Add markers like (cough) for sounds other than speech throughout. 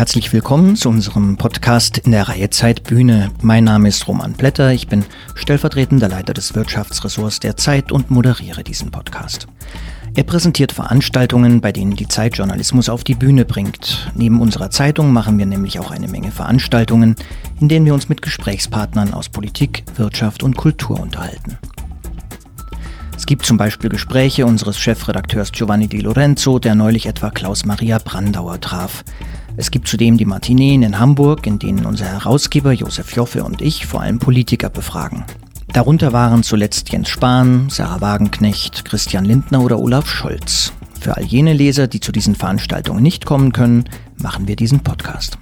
Herzlich willkommen zu unserem Podcast in der Reihe Zeit Bühne. Mein Name ist Roman Blätter, ich bin stellvertretender Leiter des Wirtschaftsressorts der Zeit und moderiere diesen Podcast. Er präsentiert Veranstaltungen, bei denen die Zeit Journalismus auf die Bühne bringt. Neben unserer Zeitung machen wir nämlich auch eine Menge Veranstaltungen, in denen wir uns mit Gesprächspartnern aus Politik, Wirtschaft und Kultur unterhalten. Es gibt zum Beispiel Gespräche unseres Chefredakteurs Giovanni Di Lorenzo, der neulich etwa Klaus Maria Brandauer traf. Es gibt zudem die Matineen in Hamburg, in denen unser Herausgeber Josef Joffe und ich vor allem Politiker befragen. Darunter waren zuletzt Jens Spahn, Sarah Wagenknecht, Christian Lindner oder Olaf Scholz. Für all jene Leser, die zu diesen Veranstaltungen nicht kommen können, machen wir diesen Podcast.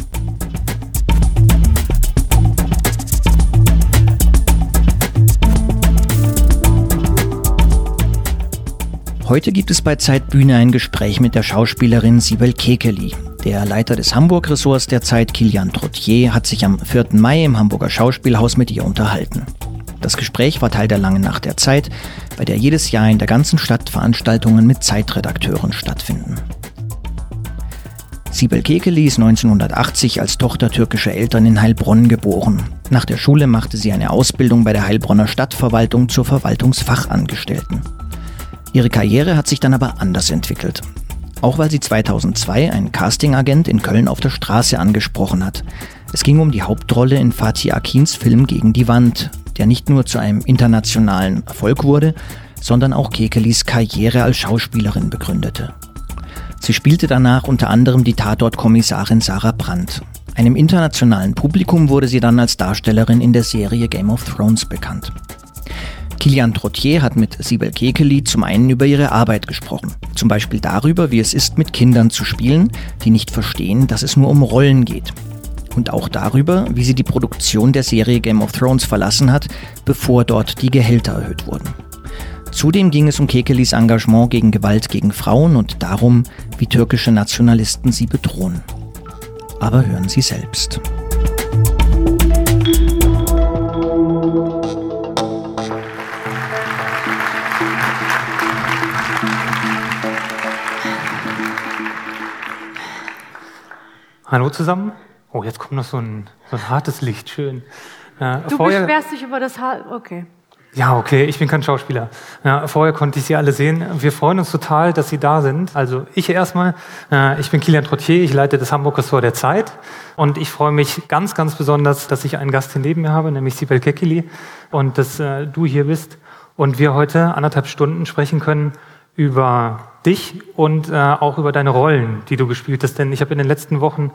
Heute gibt es bei Zeitbühne ein Gespräch mit der Schauspielerin Sibel Kekeli. Der Leiter des Hamburg-Ressorts der Zeit, Kilian Trottier, hat sich am 4. Mai im Hamburger Schauspielhaus mit ihr unterhalten. Das Gespräch war Teil der langen Nacht der Zeit, bei der jedes Jahr in der ganzen Stadt Veranstaltungen mit Zeitredakteuren stattfinden. Sibel Kekeli ist 1980 als Tochter türkischer Eltern in Heilbronn geboren. Nach der Schule machte sie eine Ausbildung bei der Heilbronner Stadtverwaltung zur Verwaltungsfachangestellten. Ihre Karriere hat sich dann aber anders entwickelt. Auch weil sie 2002 einen Castingagent in Köln auf der Straße angesprochen hat. Es ging um die Hauptrolle in Fatih Akins Film Gegen die Wand, der nicht nur zu einem internationalen Erfolg wurde, sondern auch Kekelis Karriere als Schauspielerin begründete. Sie spielte danach unter anderem die Tatort-Kommissarin Sarah Brandt. Einem internationalen Publikum wurde sie dann als Darstellerin in der Serie Game of Thrones bekannt. Kilian Trottier hat mit Sibel Kekeli zum einen über ihre Arbeit gesprochen. Zum Beispiel darüber, wie es ist, mit Kindern zu spielen, die nicht verstehen, dass es nur um Rollen geht. Und auch darüber, wie sie die Produktion der Serie Game of Thrones verlassen hat, bevor dort die Gehälter erhöht wurden. Zudem ging es um Kekelis Engagement gegen Gewalt gegen Frauen und darum, wie türkische Nationalisten sie bedrohen. Aber hören Sie selbst. Hallo zusammen. Oh, jetzt kommt noch so ein, so ein hartes Licht, schön. Äh, du vorher, beschwerst dich über das Haar, okay. Ja, okay, ich bin kein Schauspieler. Ja, vorher konnte ich Sie alle sehen. Wir freuen uns total, dass Sie da sind. Also ich erstmal, äh, ich bin Kilian Trottier, ich leite das Hamburg-Ressort der Zeit und ich freue mich ganz, ganz besonders, dass ich einen Gast hier neben mir habe, nämlich Sibel Kekili und dass äh, du hier bist und wir heute anderthalb Stunden sprechen können über dich und äh, auch über deine Rollen, die du gespielt hast. Denn ich habe in den letzten Wochen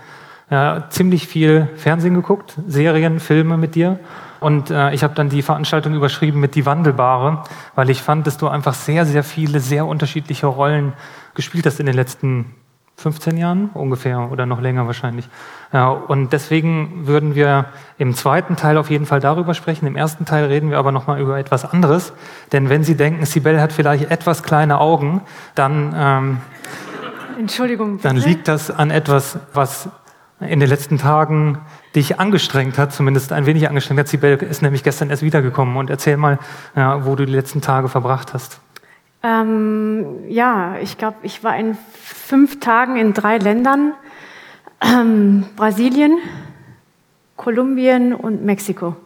äh, ziemlich viel Fernsehen geguckt, Serien, Filme mit dir. Und äh, ich habe dann die Veranstaltung überschrieben mit Die Wandelbare, weil ich fand, dass du einfach sehr, sehr viele, sehr unterschiedliche Rollen gespielt hast in den letzten 15 Jahren ungefähr oder noch länger wahrscheinlich. Ja, und deswegen würden wir im zweiten Teil auf jeden Fall darüber sprechen. Im ersten Teil reden wir aber nochmal über etwas anderes. Denn wenn Sie denken, Sibel hat vielleicht etwas kleine Augen, dann, ähm, Entschuldigung, dann liegt das an etwas, was in den letzten Tagen dich angestrengt hat, zumindest ein wenig angestrengt hat. Sibel ist nämlich gestern erst wiedergekommen. Und erzähl mal, ja, wo du die letzten Tage verbracht hast. Ähm, ja, ich glaube, ich war in fünf Tagen in drei Ländern. Ähm, Brasilien, Kolumbien und Mexiko.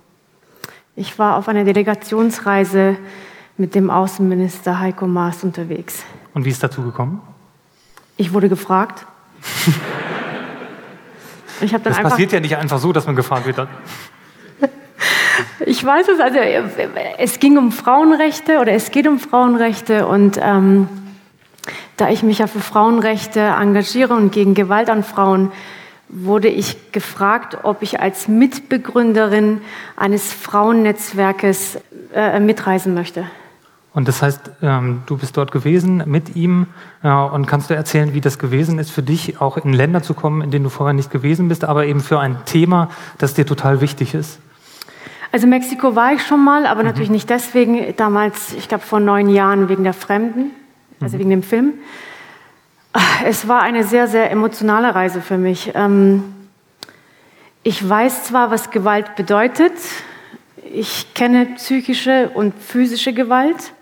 Ich war auf einer Delegationsreise mit dem Außenminister Heiko Maas unterwegs. Und wie ist dazu gekommen? Ich wurde gefragt. (laughs) das passiert ja nicht einfach so, dass man gefragt wird. Ich weiß es, also es ging um Frauenrechte oder es geht um Frauenrechte und ähm, da ich mich ja für Frauenrechte engagiere und gegen Gewalt an Frauen, wurde ich gefragt, ob ich als Mitbegründerin eines Frauennetzwerkes äh, mitreisen möchte. Und das heißt, ähm, du bist dort gewesen mit ihm äh, und kannst du erzählen, wie das gewesen ist für dich, auch in Länder zu kommen, in denen du vorher nicht gewesen bist, aber eben für ein Thema, das dir total wichtig ist? Also Mexiko war ich schon mal, aber mhm. natürlich nicht deswegen. Damals, ich glaube vor neun Jahren wegen der Fremden, also mhm. wegen dem Film. Es war eine sehr, sehr emotionale Reise für mich. Ähm, ich weiß zwar, was Gewalt bedeutet. Ich kenne psychische und physische Gewalt.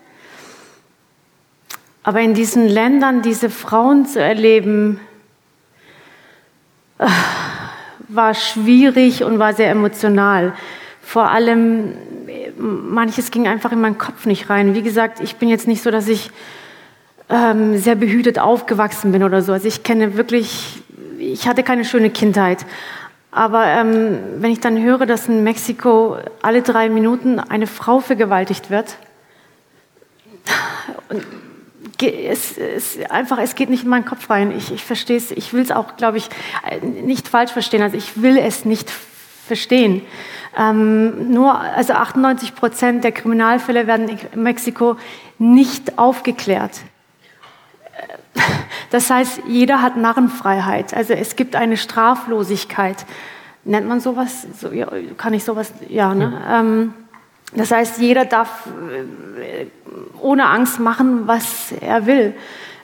Aber in diesen Ländern diese Frauen zu erleben, war schwierig und war sehr emotional. Vor allem, manches ging einfach in meinen Kopf nicht rein. Wie gesagt, ich bin jetzt nicht so, dass ich ähm, sehr behütet aufgewachsen bin oder so. Also ich kenne wirklich, ich hatte keine schöne Kindheit. Aber ähm, wenn ich dann höre, dass in Mexiko alle drei Minuten eine Frau vergewaltigt wird, es, es, einfach, es geht nicht in meinen Kopf rein. Ich, ich verstehe es, ich will es auch, glaube ich, nicht falsch verstehen. Also ich will es nicht verstehen. Ähm, nur, also 98 Prozent der Kriminalfälle werden in Mexiko nicht aufgeklärt. Das heißt, jeder hat Narrenfreiheit. Also es gibt eine Straflosigkeit. Nennt man sowas? So, ja, kann ich sowas? Ja, ne? Ähm, das heißt, jeder darf äh, ohne Angst machen, was er will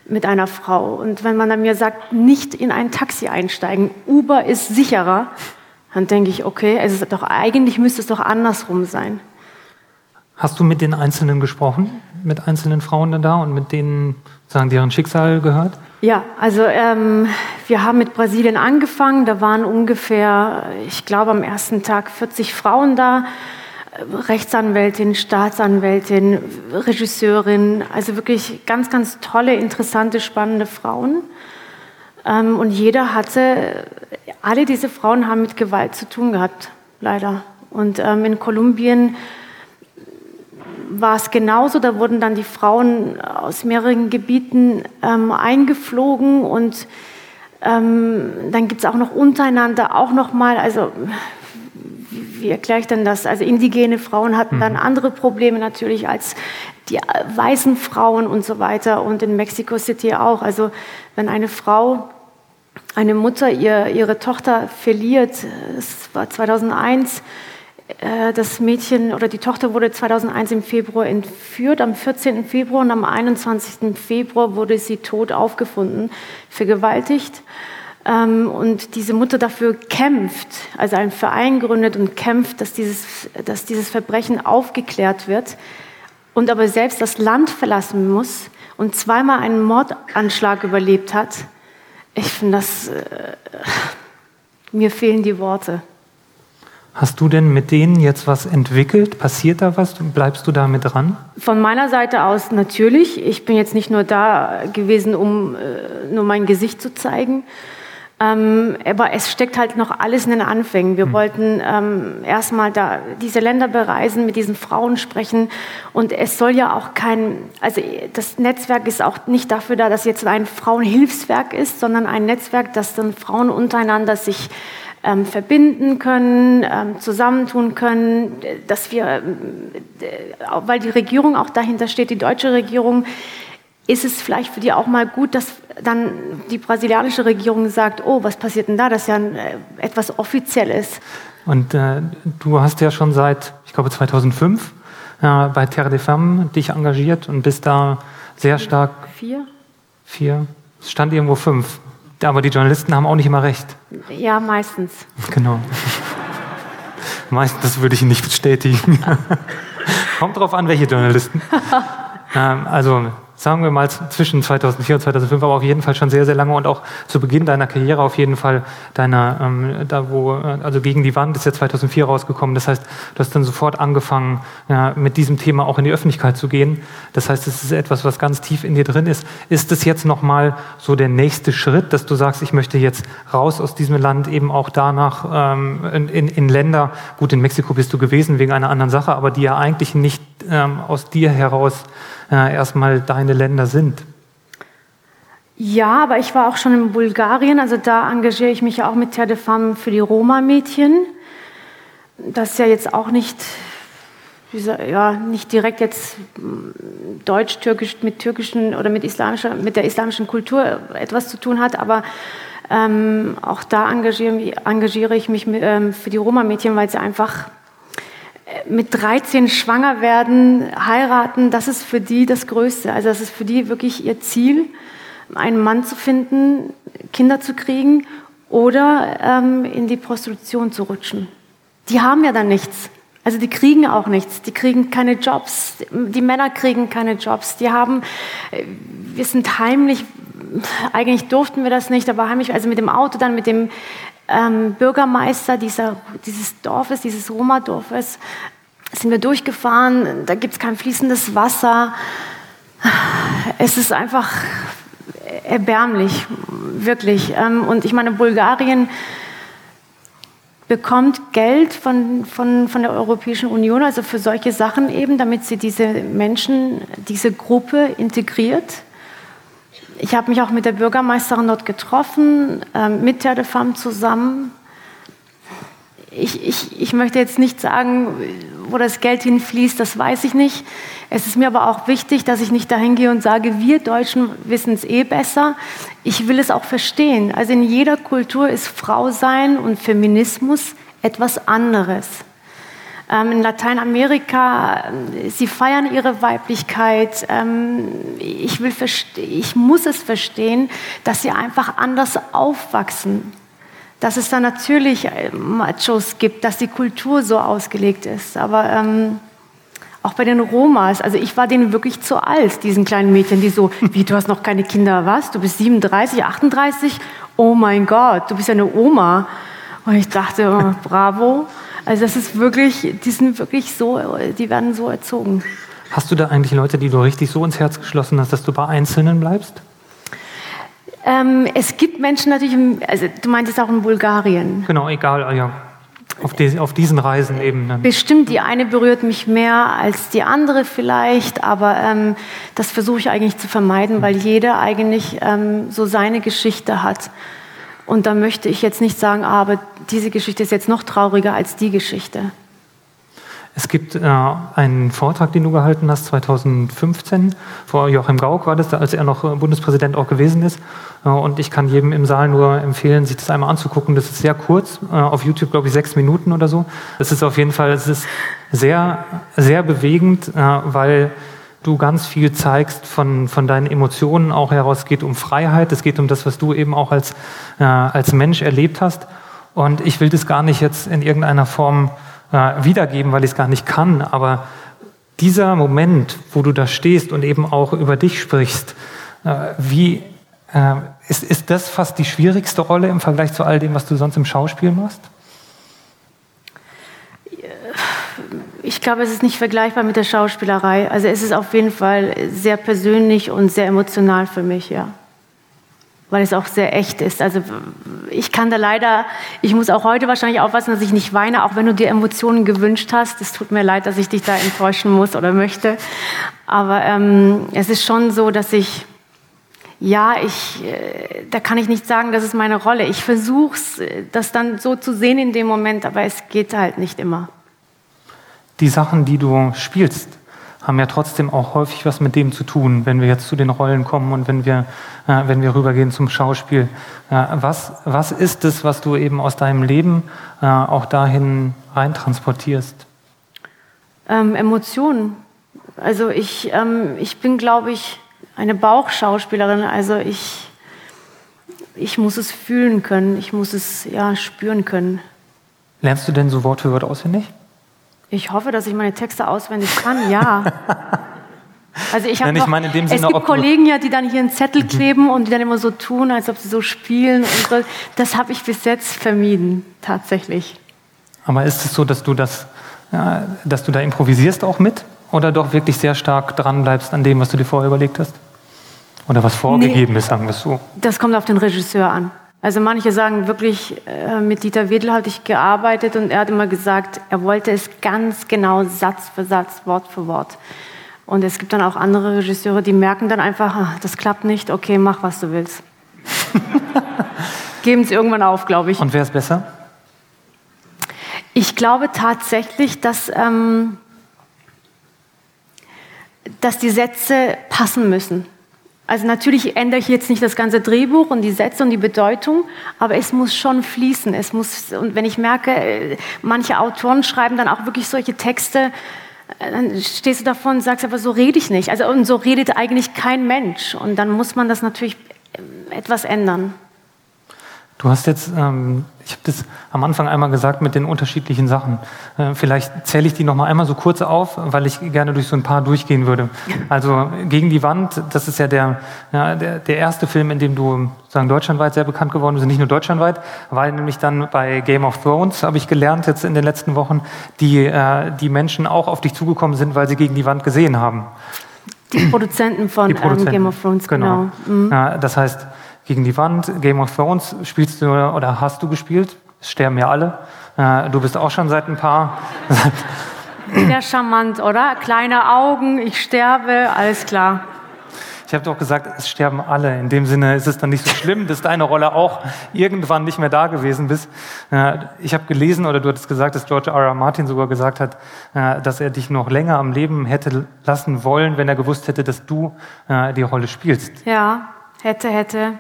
mit einer Frau. Und wenn man dann mir sagt, nicht in ein Taxi einsteigen, Uber ist sicherer, dann denke ich, okay, also doch, eigentlich müsste es doch andersrum sein. Hast du mit den Einzelnen gesprochen, mit einzelnen Frauen da und mit denen, sagen, deren Schicksal gehört? Ja, also ähm, wir haben mit Brasilien angefangen. Da waren ungefähr, ich glaube, am ersten Tag 40 Frauen da. Rechtsanwältin, Staatsanwältin, Regisseurin, also wirklich ganz, ganz tolle, interessante, spannende Frauen. Ähm, und jeder hatte, alle diese Frauen haben mit Gewalt zu tun gehabt, leider. Und ähm, in Kolumbien war es genauso. Da wurden dann die Frauen aus mehreren Gebieten ähm, eingeflogen und ähm, dann gibt es auch noch untereinander auch noch mal, also wie erkläre ich denn das? Also indigene Frauen hatten dann mhm. andere Probleme natürlich als die weißen Frauen und so weiter und in Mexico City auch. Also wenn eine Frau, eine Mutter ihr, ihre Tochter verliert, es war 2001, äh, das Mädchen oder die Tochter wurde 2001 im Februar entführt, am 14. Februar und am 21. Februar wurde sie tot aufgefunden, vergewaltigt. Ähm, und diese Mutter dafür kämpft, also einen Verein gründet und kämpft, dass dieses, dass dieses Verbrechen aufgeklärt wird und aber selbst das Land verlassen muss und zweimal einen Mordanschlag überlebt hat. Ich finde das, äh, mir fehlen die Worte. Hast du denn mit denen jetzt was entwickelt? Passiert da was? Bleibst du da mit dran? Von meiner Seite aus natürlich. Ich bin jetzt nicht nur da gewesen, um äh, nur mein Gesicht zu zeigen. Ähm, aber es steckt halt noch alles in den Anfängen. Wir mhm. wollten ähm, erstmal da diese Länder bereisen, mit diesen Frauen sprechen. Und es soll ja auch kein, also das Netzwerk ist auch nicht dafür da, dass jetzt ein Frauenhilfswerk ist, sondern ein Netzwerk, das dann Frauen untereinander sich ähm, verbinden können, ähm, zusammentun können, dass wir, äh, weil die Regierung auch dahinter steht, die deutsche Regierung, ist es vielleicht für die auch mal gut, dass dann die brasilianische Regierung sagt, oh, was passiert denn da? Das ist ja ein, äh, etwas Offizielles. Und äh, du hast ja schon seit, ich glaube, 2005 äh, bei Terre des Femmes dich engagiert und bist da sehr stark. Vier? Vier. Es stand irgendwo fünf. Aber die Journalisten haben auch nicht immer recht. Ja, meistens. (laughs) Genau. meistens würde ich nicht bestätigen. (laughs) Kommt drauf an, welche Journalisten. (laughs) ähm, also sagen wir mal zwischen 2004 und 2005, aber auf jeden Fall schon sehr, sehr lange und auch zu Beginn deiner Karriere auf jeden Fall deiner, ähm, da wo, äh, also gegen die Wand ist ja 2004 rausgekommen. Das heißt, du hast dann sofort angefangen, ja, mit diesem Thema auch in die Öffentlichkeit zu gehen. Das heißt, es ist etwas, was ganz tief in dir drin ist. Ist es jetzt nochmal so der nächste Schritt, dass du sagst, ich möchte jetzt raus aus diesem Land, eben auch danach ähm, in, in Länder, gut, in Mexiko bist du gewesen wegen einer anderen Sache, aber die ja eigentlich nicht ähm, aus dir heraus äh, erstmal deine Länder sind. Ja, aber ich war auch schon in Bulgarien, also da engagiere ich mich ja auch mit Terre de Femme für die Roma-Mädchen. Das ist ja jetzt auch nicht, ja, nicht direkt jetzt mm, deutsch-türkisch mit türkischen oder mit, islamischer, mit der islamischen Kultur etwas zu tun hat, aber ähm, auch da engagiere, engagiere ich mich ähm, für die Roma-Mädchen, weil sie einfach mit 13 schwanger werden, heiraten, das ist für die das Größte. Also das ist für die wirklich ihr Ziel, einen Mann zu finden, Kinder zu kriegen oder ähm, in die Prostitution zu rutschen. Die haben ja dann nichts. Also die kriegen auch nichts. Die kriegen keine Jobs. Die Männer kriegen keine Jobs. Die haben, äh, wir sind heimlich, eigentlich durften wir das nicht, aber heimlich, also mit dem Auto dann mit dem ähm, Bürgermeister dieser, dieses Dorfes, dieses Roma-Dorfes, sind wir durchgefahren. Da gibt es kein fließendes Wasser. Es ist einfach erbärmlich, wirklich. Ähm, und ich meine, Bulgarien bekommt Geld von, von, von der Europäischen Union, also für solche Sachen eben, damit sie diese Menschen, diese Gruppe integriert. Ich habe mich auch mit der Bürgermeisterin dort getroffen, äh, mit Terre de Femme zusammen. Ich, ich, ich möchte jetzt nicht sagen, wo das Geld hinfließt, das weiß ich nicht. Es ist mir aber auch wichtig, dass ich nicht dahin gehe und sage, wir Deutschen wissen es eh besser. Ich will es auch verstehen. Also in jeder Kultur ist Frau sein und Feminismus etwas anderes. Ähm, in Lateinamerika, sie feiern ihre Weiblichkeit. Ähm, ich, will ich muss es verstehen, dass sie einfach anders aufwachsen dass es da natürlich äh, Machos gibt, dass die Kultur so ausgelegt ist. Aber ähm, auch bei den Romas, also ich war denen wirklich zu alt, diesen kleinen Mädchen, die so, (laughs) wie, du hast noch keine Kinder, was? Du bist 37, 38? Oh mein Gott, du bist ja eine Oma. Und ich dachte, oh, bravo. Also das ist wirklich, die sind wirklich so, die werden so erzogen. Hast du da eigentlich Leute, die du richtig so ins Herz geschlossen hast, dass du bei Einzelnen bleibst? Ähm, es gibt Menschen natürlich, also du meintest auch in Bulgarien. Genau, egal, ah ja. Auf, die, auf diesen Reisen eben. Dann. Bestimmt, die eine berührt mich mehr als die andere vielleicht, aber ähm, das versuche ich eigentlich zu vermeiden, weil jeder eigentlich ähm, so seine Geschichte hat. Und da möchte ich jetzt nicht sagen, ah, aber diese Geschichte ist jetzt noch trauriger als die Geschichte. Es gibt äh, einen Vortrag, den du gehalten hast, 2015, vor Joachim Gauck war das, als er noch äh, Bundespräsident auch gewesen ist. Äh, und ich kann jedem im Saal nur empfehlen, sich das einmal anzugucken. Das ist sehr kurz, äh, auf YouTube glaube ich sechs Minuten oder so. Es ist auf jeden Fall, es ist sehr, sehr bewegend, äh, weil du ganz viel zeigst von, von deinen Emotionen auch heraus. Es geht um Freiheit, es geht um das, was du eben auch als, äh, als Mensch erlebt hast. Und ich will das gar nicht jetzt in irgendeiner Form äh, wiedergeben, weil ich es gar nicht kann. Aber dieser Moment, wo du da stehst und eben auch über dich sprichst, äh, wie äh, ist, ist das fast die schwierigste Rolle im Vergleich zu all dem, was du sonst im Schauspiel machst? Ich glaube, es ist nicht vergleichbar mit der Schauspielerei. Also es ist auf jeden Fall sehr persönlich und sehr emotional für mich, ja weil es auch sehr echt ist. Also ich kann da leider, ich muss auch heute wahrscheinlich aufpassen, dass ich nicht weine, auch wenn du dir Emotionen gewünscht hast. Es tut mir leid, dass ich dich da enttäuschen muss oder möchte. Aber ähm, es ist schon so, dass ich, ja, ich, äh, da kann ich nicht sagen, das ist meine Rolle. Ich versuche es, das dann so zu sehen in dem Moment, aber es geht halt nicht immer. Die Sachen, die du spielst, haben ja trotzdem auch häufig was mit dem zu tun, wenn wir jetzt zu den Rollen kommen und wenn wir, äh, wenn wir rübergehen zum Schauspiel. Äh, was, was ist es, was du eben aus deinem Leben äh, auch dahin reintransportierst? Ähm, Emotionen. Also ich, ähm, ich bin, glaube ich, eine Bauchschauspielerin. Also ich, ich muss es fühlen können, ich muss es ja spüren können. Lernst du denn so Wort für Wort auswendig? Ich hoffe, dass ich meine Texte auswendig kann, ja. (laughs) Also ich habe es gibt Kollegen ja, die dann hier einen Zettel mhm. kleben und die dann immer so tun, als ob sie so spielen. Und so. Das habe ich bis jetzt vermieden, tatsächlich. Aber ist es so, dass du das, ja, dass du da improvisierst auch mit, oder doch wirklich sehr stark dran bleibst an dem, was du dir vorher überlegt hast? Oder was vorgegeben nee, ist, sagen wir es so? Das kommt auf den Regisseur an. Also manche sagen wirklich, äh, mit Dieter Wedel hatte ich gearbeitet und er hat immer gesagt, er wollte es ganz genau Satz für Satz, Wort für Wort. Und es gibt dann auch andere Regisseure, die merken dann einfach, ach, das klappt nicht, okay, mach, was du willst. (laughs) Geben sie irgendwann auf, glaube ich. Und wer ist besser? Ich glaube tatsächlich, dass, ähm, dass die Sätze passen müssen. Also natürlich ändere ich jetzt nicht das ganze Drehbuch und die Sätze und die Bedeutung, aber es muss schon fließen. Es muss, und wenn ich merke, äh, manche Autoren schreiben dann auch wirklich solche Texte, äh, dann stehst du davon und sagst, aber so rede ich nicht. Also und so redet eigentlich kein Mensch. Und dann muss man das natürlich ähm, etwas ändern. Du hast jetzt, ähm, ich habe das am Anfang einmal gesagt mit den unterschiedlichen Sachen. Äh, vielleicht zähle ich die noch mal einmal so kurz auf, weil ich gerne durch so ein paar durchgehen würde. Also gegen die Wand, das ist ja der, ja, der, der erste Film, in dem du sagen deutschlandweit sehr bekannt geworden bist, nicht nur deutschlandweit, weil nämlich dann bei Game of Thrones habe ich gelernt jetzt in den letzten Wochen, die äh, die Menschen auch auf dich zugekommen sind, weil sie gegen die Wand gesehen haben. Die Produzenten von Die Produzenten, Ähm, Game of Thrones, genau. genau. Ja, das heißt, gegen die Wand, Game of Thrones spielst du oder hast du gespielt? Es sterben ja alle. Äh, du bist auch schon seit ein paar. (laughs) Sehr charmant, oder? Kleine Augen, ich sterbe, alles klar. Ich habe doch gesagt, es sterben alle. In dem Sinne ist es dann nicht so schlimm, dass deine Rolle auch irgendwann nicht mehr da gewesen bist. Äh, Ich habe gelesen, oder du hattest gesagt, dass George R. R. Martin sogar gesagt hat, äh, dass er dich noch länger am Leben hätte lassen wollen, wenn er gewusst hätte, dass du die Rolle spielst. Ja, hätte, hätte.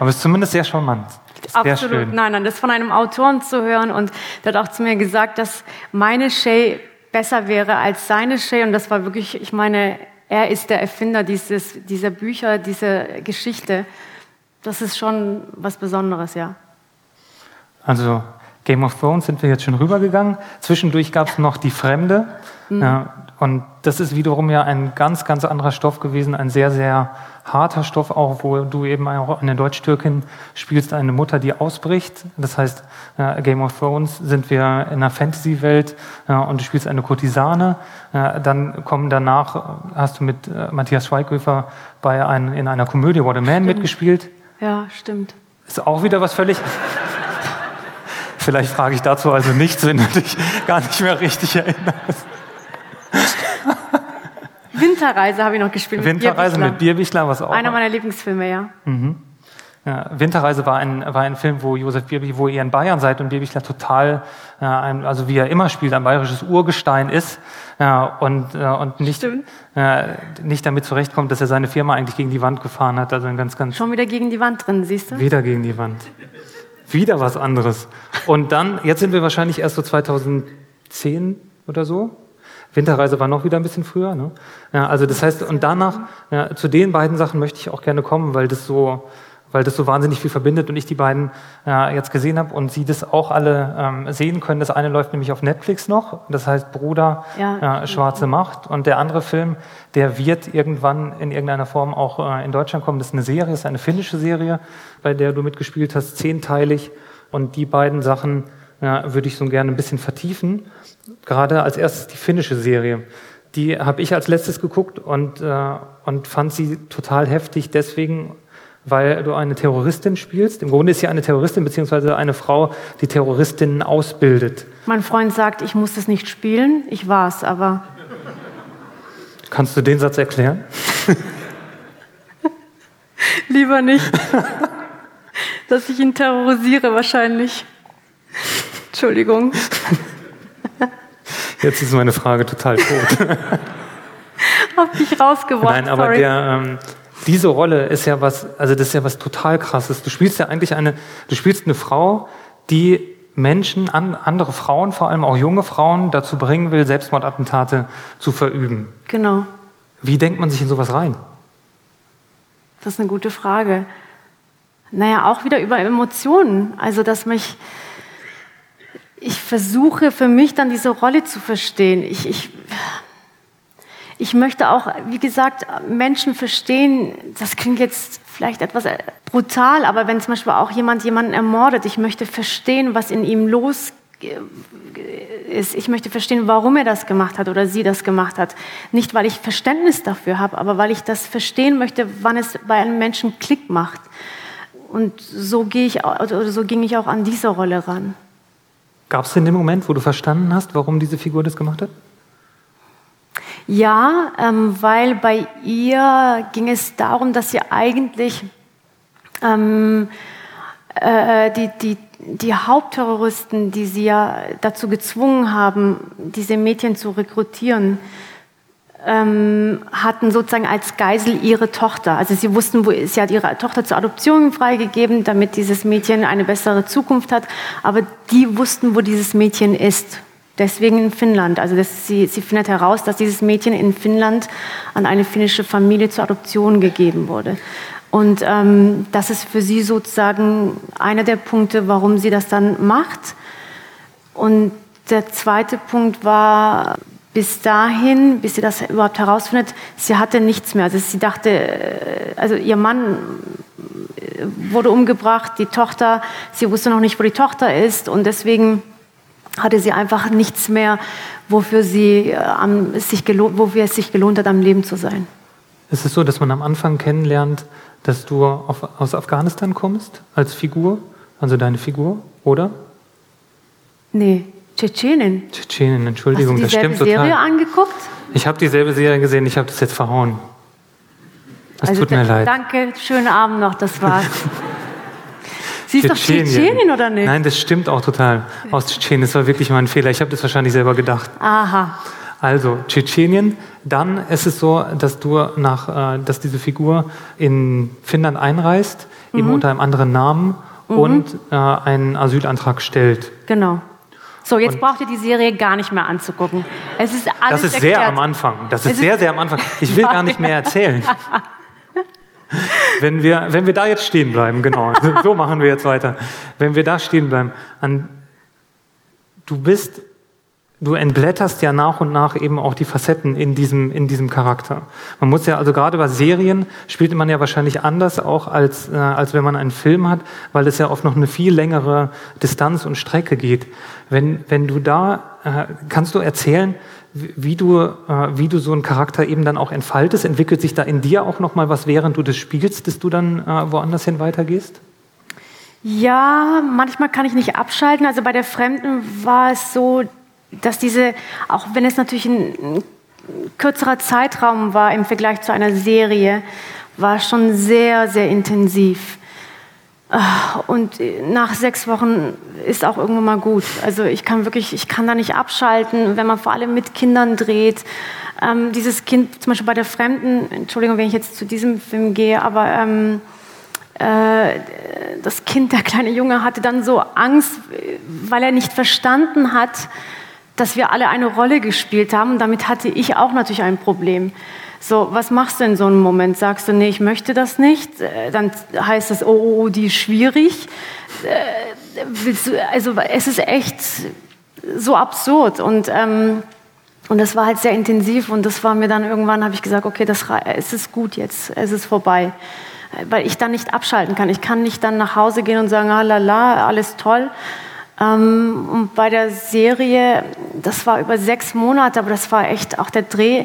Aber es ist zumindest sehr charmant. Sehr Absolut. schön. Nein, nein, das von einem Autoren zu hören und der hat auch zu mir gesagt, dass meine Shay besser wäre als seine Shay und das war wirklich, ich meine, er ist der Erfinder dieses, dieser Bücher, dieser Geschichte. Das ist schon was Besonderes, ja. Also Game of Thrones sind wir jetzt schon rübergegangen. Zwischendurch gab es noch Die Fremde. Ja, und das ist wiederum ja ein ganz, ganz anderer Stoff gewesen, ein sehr, sehr harter Stoff auch, wo du eben auch eine Deutsch-Türkin spielst, eine Mutter, die ausbricht. Das heißt, äh, Game of Thrones sind wir in einer Fantasy-Welt äh, und du spielst eine Kurtisane. Äh, dann kommen danach, hast du mit äh, Matthias Schweighöfer bei ein, in einer Komödie What a Man mitgespielt. Ja, stimmt. Ist auch wieder was völlig. (laughs) Vielleicht frage ich dazu also nichts, wenn du dich gar nicht mehr richtig erinnerst. Winterreise habe ich noch gespielt. mit Winterreise mit Bierbichler, was auch. Einer meiner Lieblingsfilme, ja. Ja, Winterreise war ein, war ein Film, wo Josef Bierbichler, wo ihr in Bayern seid und Bierbichler total, äh, ein, also wie er immer spielt, ein bayerisches Urgestein ist äh, und, äh, und nicht, äh, nicht damit zurechtkommt, dass er seine Firma eigentlich gegen die Wand gefahren hat. Also ein ganz, ganz Schon wieder gegen die Wand drin, siehst du? Wieder gegen die Wand. Wieder was anderes. Und dann, jetzt sind wir wahrscheinlich erst so 2010 oder so. Winterreise war noch wieder ein bisschen früher. Ne? Ja, also das heißt, und danach, ja, zu den beiden Sachen möchte ich auch gerne kommen, weil das so, weil das so wahnsinnig viel verbindet und ich die beiden äh, jetzt gesehen habe und sie das auch alle ähm, sehen können. Das eine läuft nämlich auf Netflix noch, das heißt Bruder Ja. äh, Schwarze Macht. Und der andere Film, der wird irgendwann in irgendeiner Form auch äh, in Deutschland kommen. Das ist eine Serie, das ist eine finnische Serie, bei der du mitgespielt hast, zehnteilig. Und die beiden Sachen ja, würde ich so gerne ein bisschen vertiefen. Gerade als erstes die finnische Serie. Die habe ich als letztes geguckt und, äh, und fand sie total heftig, deswegen, weil du eine Terroristin spielst. Im Grunde ist sie eine Terroristin, beziehungsweise eine Frau, die Terroristinnen ausbildet. Mein Freund sagt, ich muss das nicht spielen. Ich war's, aber Kannst du den Satz erklären? (laughs) lieber nicht. (laughs) Dass ich ihn terrorisiere wahrscheinlich. Entschuldigung. (laughs) Jetzt ist meine Frage total tot. (laughs) Hab dich rausgeworfen. Nein, aber sorry. der, ähm, diese Rolle ist ja was, also das ist ja was total krasses. Du spielst ja eigentlich eine, du spielst eine Frau, die Menschen, an, andere Frauen, vor allem auch junge Frauen, dazu bringen will, Selbstmordattentate zu verüben. Genau. Wie denkt man sich in sowas rein? Das ist eine gute Frage. Naja, auch wieder über Emotionen. Also, dass mich. Ich versuche für mich dann diese Rolle zu verstehen. Ich, ich, ich möchte auch, wie gesagt, Menschen verstehen. Das klingt jetzt vielleicht etwas brutal, aber wenn zum Beispiel auch jemand jemanden ermordet, ich möchte verstehen, was in ihm los ist. Ich möchte verstehen, warum er das gemacht hat oder sie das gemacht hat. Nicht, weil ich Verständnis dafür habe, aber weil ich das verstehen möchte, wann es bei einem Menschen Klick macht. Und so, gehe ich, oder so ging ich auch an diese Rolle ran. Gab es denn den Moment, wo du verstanden hast, warum diese Figur das gemacht hat? Ja, ähm, weil bei ihr ging es darum, dass sie eigentlich ähm, äh, die, die, die Hauptterroristen, die sie ja dazu gezwungen haben, diese Mädchen zu rekrutieren, ähm, hatten sozusagen als Geisel ihre Tochter. Also sie wussten, wo sie hat ihre Tochter zur Adoption freigegeben, damit dieses Mädchen eine bessere Zukunft hat. Aber die wussten, wo dieses Mädchen ist. Deswegen in Finnland. Also das, sie, sie findet heraus, dass dieses Mädchen in Finnland an eine finnische Familie zur Adoption gegeben wurde. Und ähm, das ist für sie sozusagen einer der Punkte, warum sie das dann macht. Und der zweite Punkt war, bis dahin, bis sie das überhaupt herausfindet, sie hatte nichts mehr. Also sie dachte, äh, also ihr Mann äh, wurde umgebracht, die Tochter, sie wusste noch nicht, wo die Tochter ist und deswegen hatte sie einfach nichts mehr, wofür, sie, äh, sich gelohnt, wofür es sich gelohnt hat, am Leben zu sein. Ist es so, dass man am Anfang kennenlernt, dass du auf, aus Afghanistan kommst als Figur, also deine Figur, oder? Nee, Tschetschenin. Tschetschenin, Entschuldigung, Hast du das stimmt Serie total. angeguckt? Ich habe dieselbe Serie gesehen, ich habe das jetzt verhauen. Das also, tut mir leid. Danke, schönen Abend noch, das war's. (laughs) Sie ist doch Tschetschenin, oder nicht? Nein, das stimmt auch total. Aus Tschetschenien, das war wirklich mein Fehler. Ich habe das wahrscheinlich selber gedacht. Aha. Also Tschetschenien, dann ist es so, dass du nach, äh, dass diese Figur in Finnland einreist, mhm. eben unter einem anderen Namen mhm. und äh, einen Asylantrag stellt. Genau. So, jetzt und braucht ihr die Serie gar nicht mehr anzugucken. Es ist alles Das ist erklärt. sehr am Anfang. Das ist, ist sehr, sehr am Anfang. Ich will gar nicht mehr erzählen. (laughs) wenn, wir, wenn wir da jetzt stehen bleiben, genau, so machen wir jetzt weiter. Wenn wir da stehen bleiben, an, du bist du entblätterst ja nach und nach eben auch die Facetten in diesem, in diesem Charakter. Man muss ja, also gerade bei Serien spielt man ja wahrscheinlich anders auch als, äh, als wenn man einen Film hat, weil es ja oft noch eine viel längere Distanz und Strecke geht. Wenn, wenn du da, äh, kannst du erzählen, wie du, äh, wie du so einen Charakter eben dann auch entfaltest? Entwickelt sich da in dir auch nochmal was, während du das spielst, dass du dann äh, woanders hin weitergehst? Ja, manchmal kann ich nicht abschalten. Also bei der Fremden war es so, dass diese, auch wenn es natürlich ein, kürzerer Zeitraum war im Vergleich zu einer Serie, war schon sehr, sehr intensiv. Ah, und nach sechs Wochen ist auch irgendwann mal gut. Also ich kann wirklich, ich kann da nicht abschalten, wenn man vor allem mit Kindern dreht. Ähm, dieses Kind, zum Beispiel bei der Fremden, Entschuldigung, wenn ich jetzt zu diesem Film gehe, aber ähm, äh, das Kind, der kleine Junge, hatte dann so Angst, weil er nicht verstanden hat, dass wir alle eine Rolle gespielt haben. Und damit hatte ich auch natürlich ein Problem. So, was machst du in so einem Moment? Sagst du, nee, ich möchte das nicht? Äh, dann heißt es, oh, oh, oh die ist schwierig. Äh, also es ist echt so absurd und ähm, und das war halt sehr intensiv und das war mir dann irgendwann, habe ich gesagt, okay, das, es ist gut jetzt, es ist vorbei. Weil ich dann nicht abschalten kann. Ich kann nicht dann nach Hause gehen und sagen, ah la la, alles toll, ähm, und bei der Serie, das war über sechs Monate, aber das war echt auch der Dreh.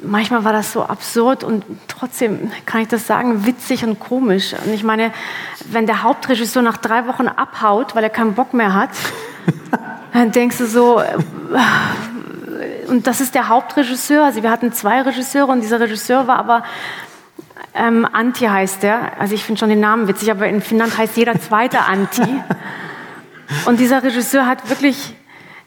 Manchmal war das so absurd und trotzdem kann ich das sagen, witzig und komisch. Und ich meine, wenn der Hauptregisseur nach drei Wochen abhaut, weil er keinen Bock mehr hat, (laughs) dann denkst du so, äh, und das ist der Hauptregisseur. Also wir hatten zwei Regisseure und dieser Regisseur war aber ähm, Anti heißt der. Also ich finde schon den Namen witzig, aber in Finnland heißt jeder zweite Anti. (laughs) Und dieser Regisseur hat wirklich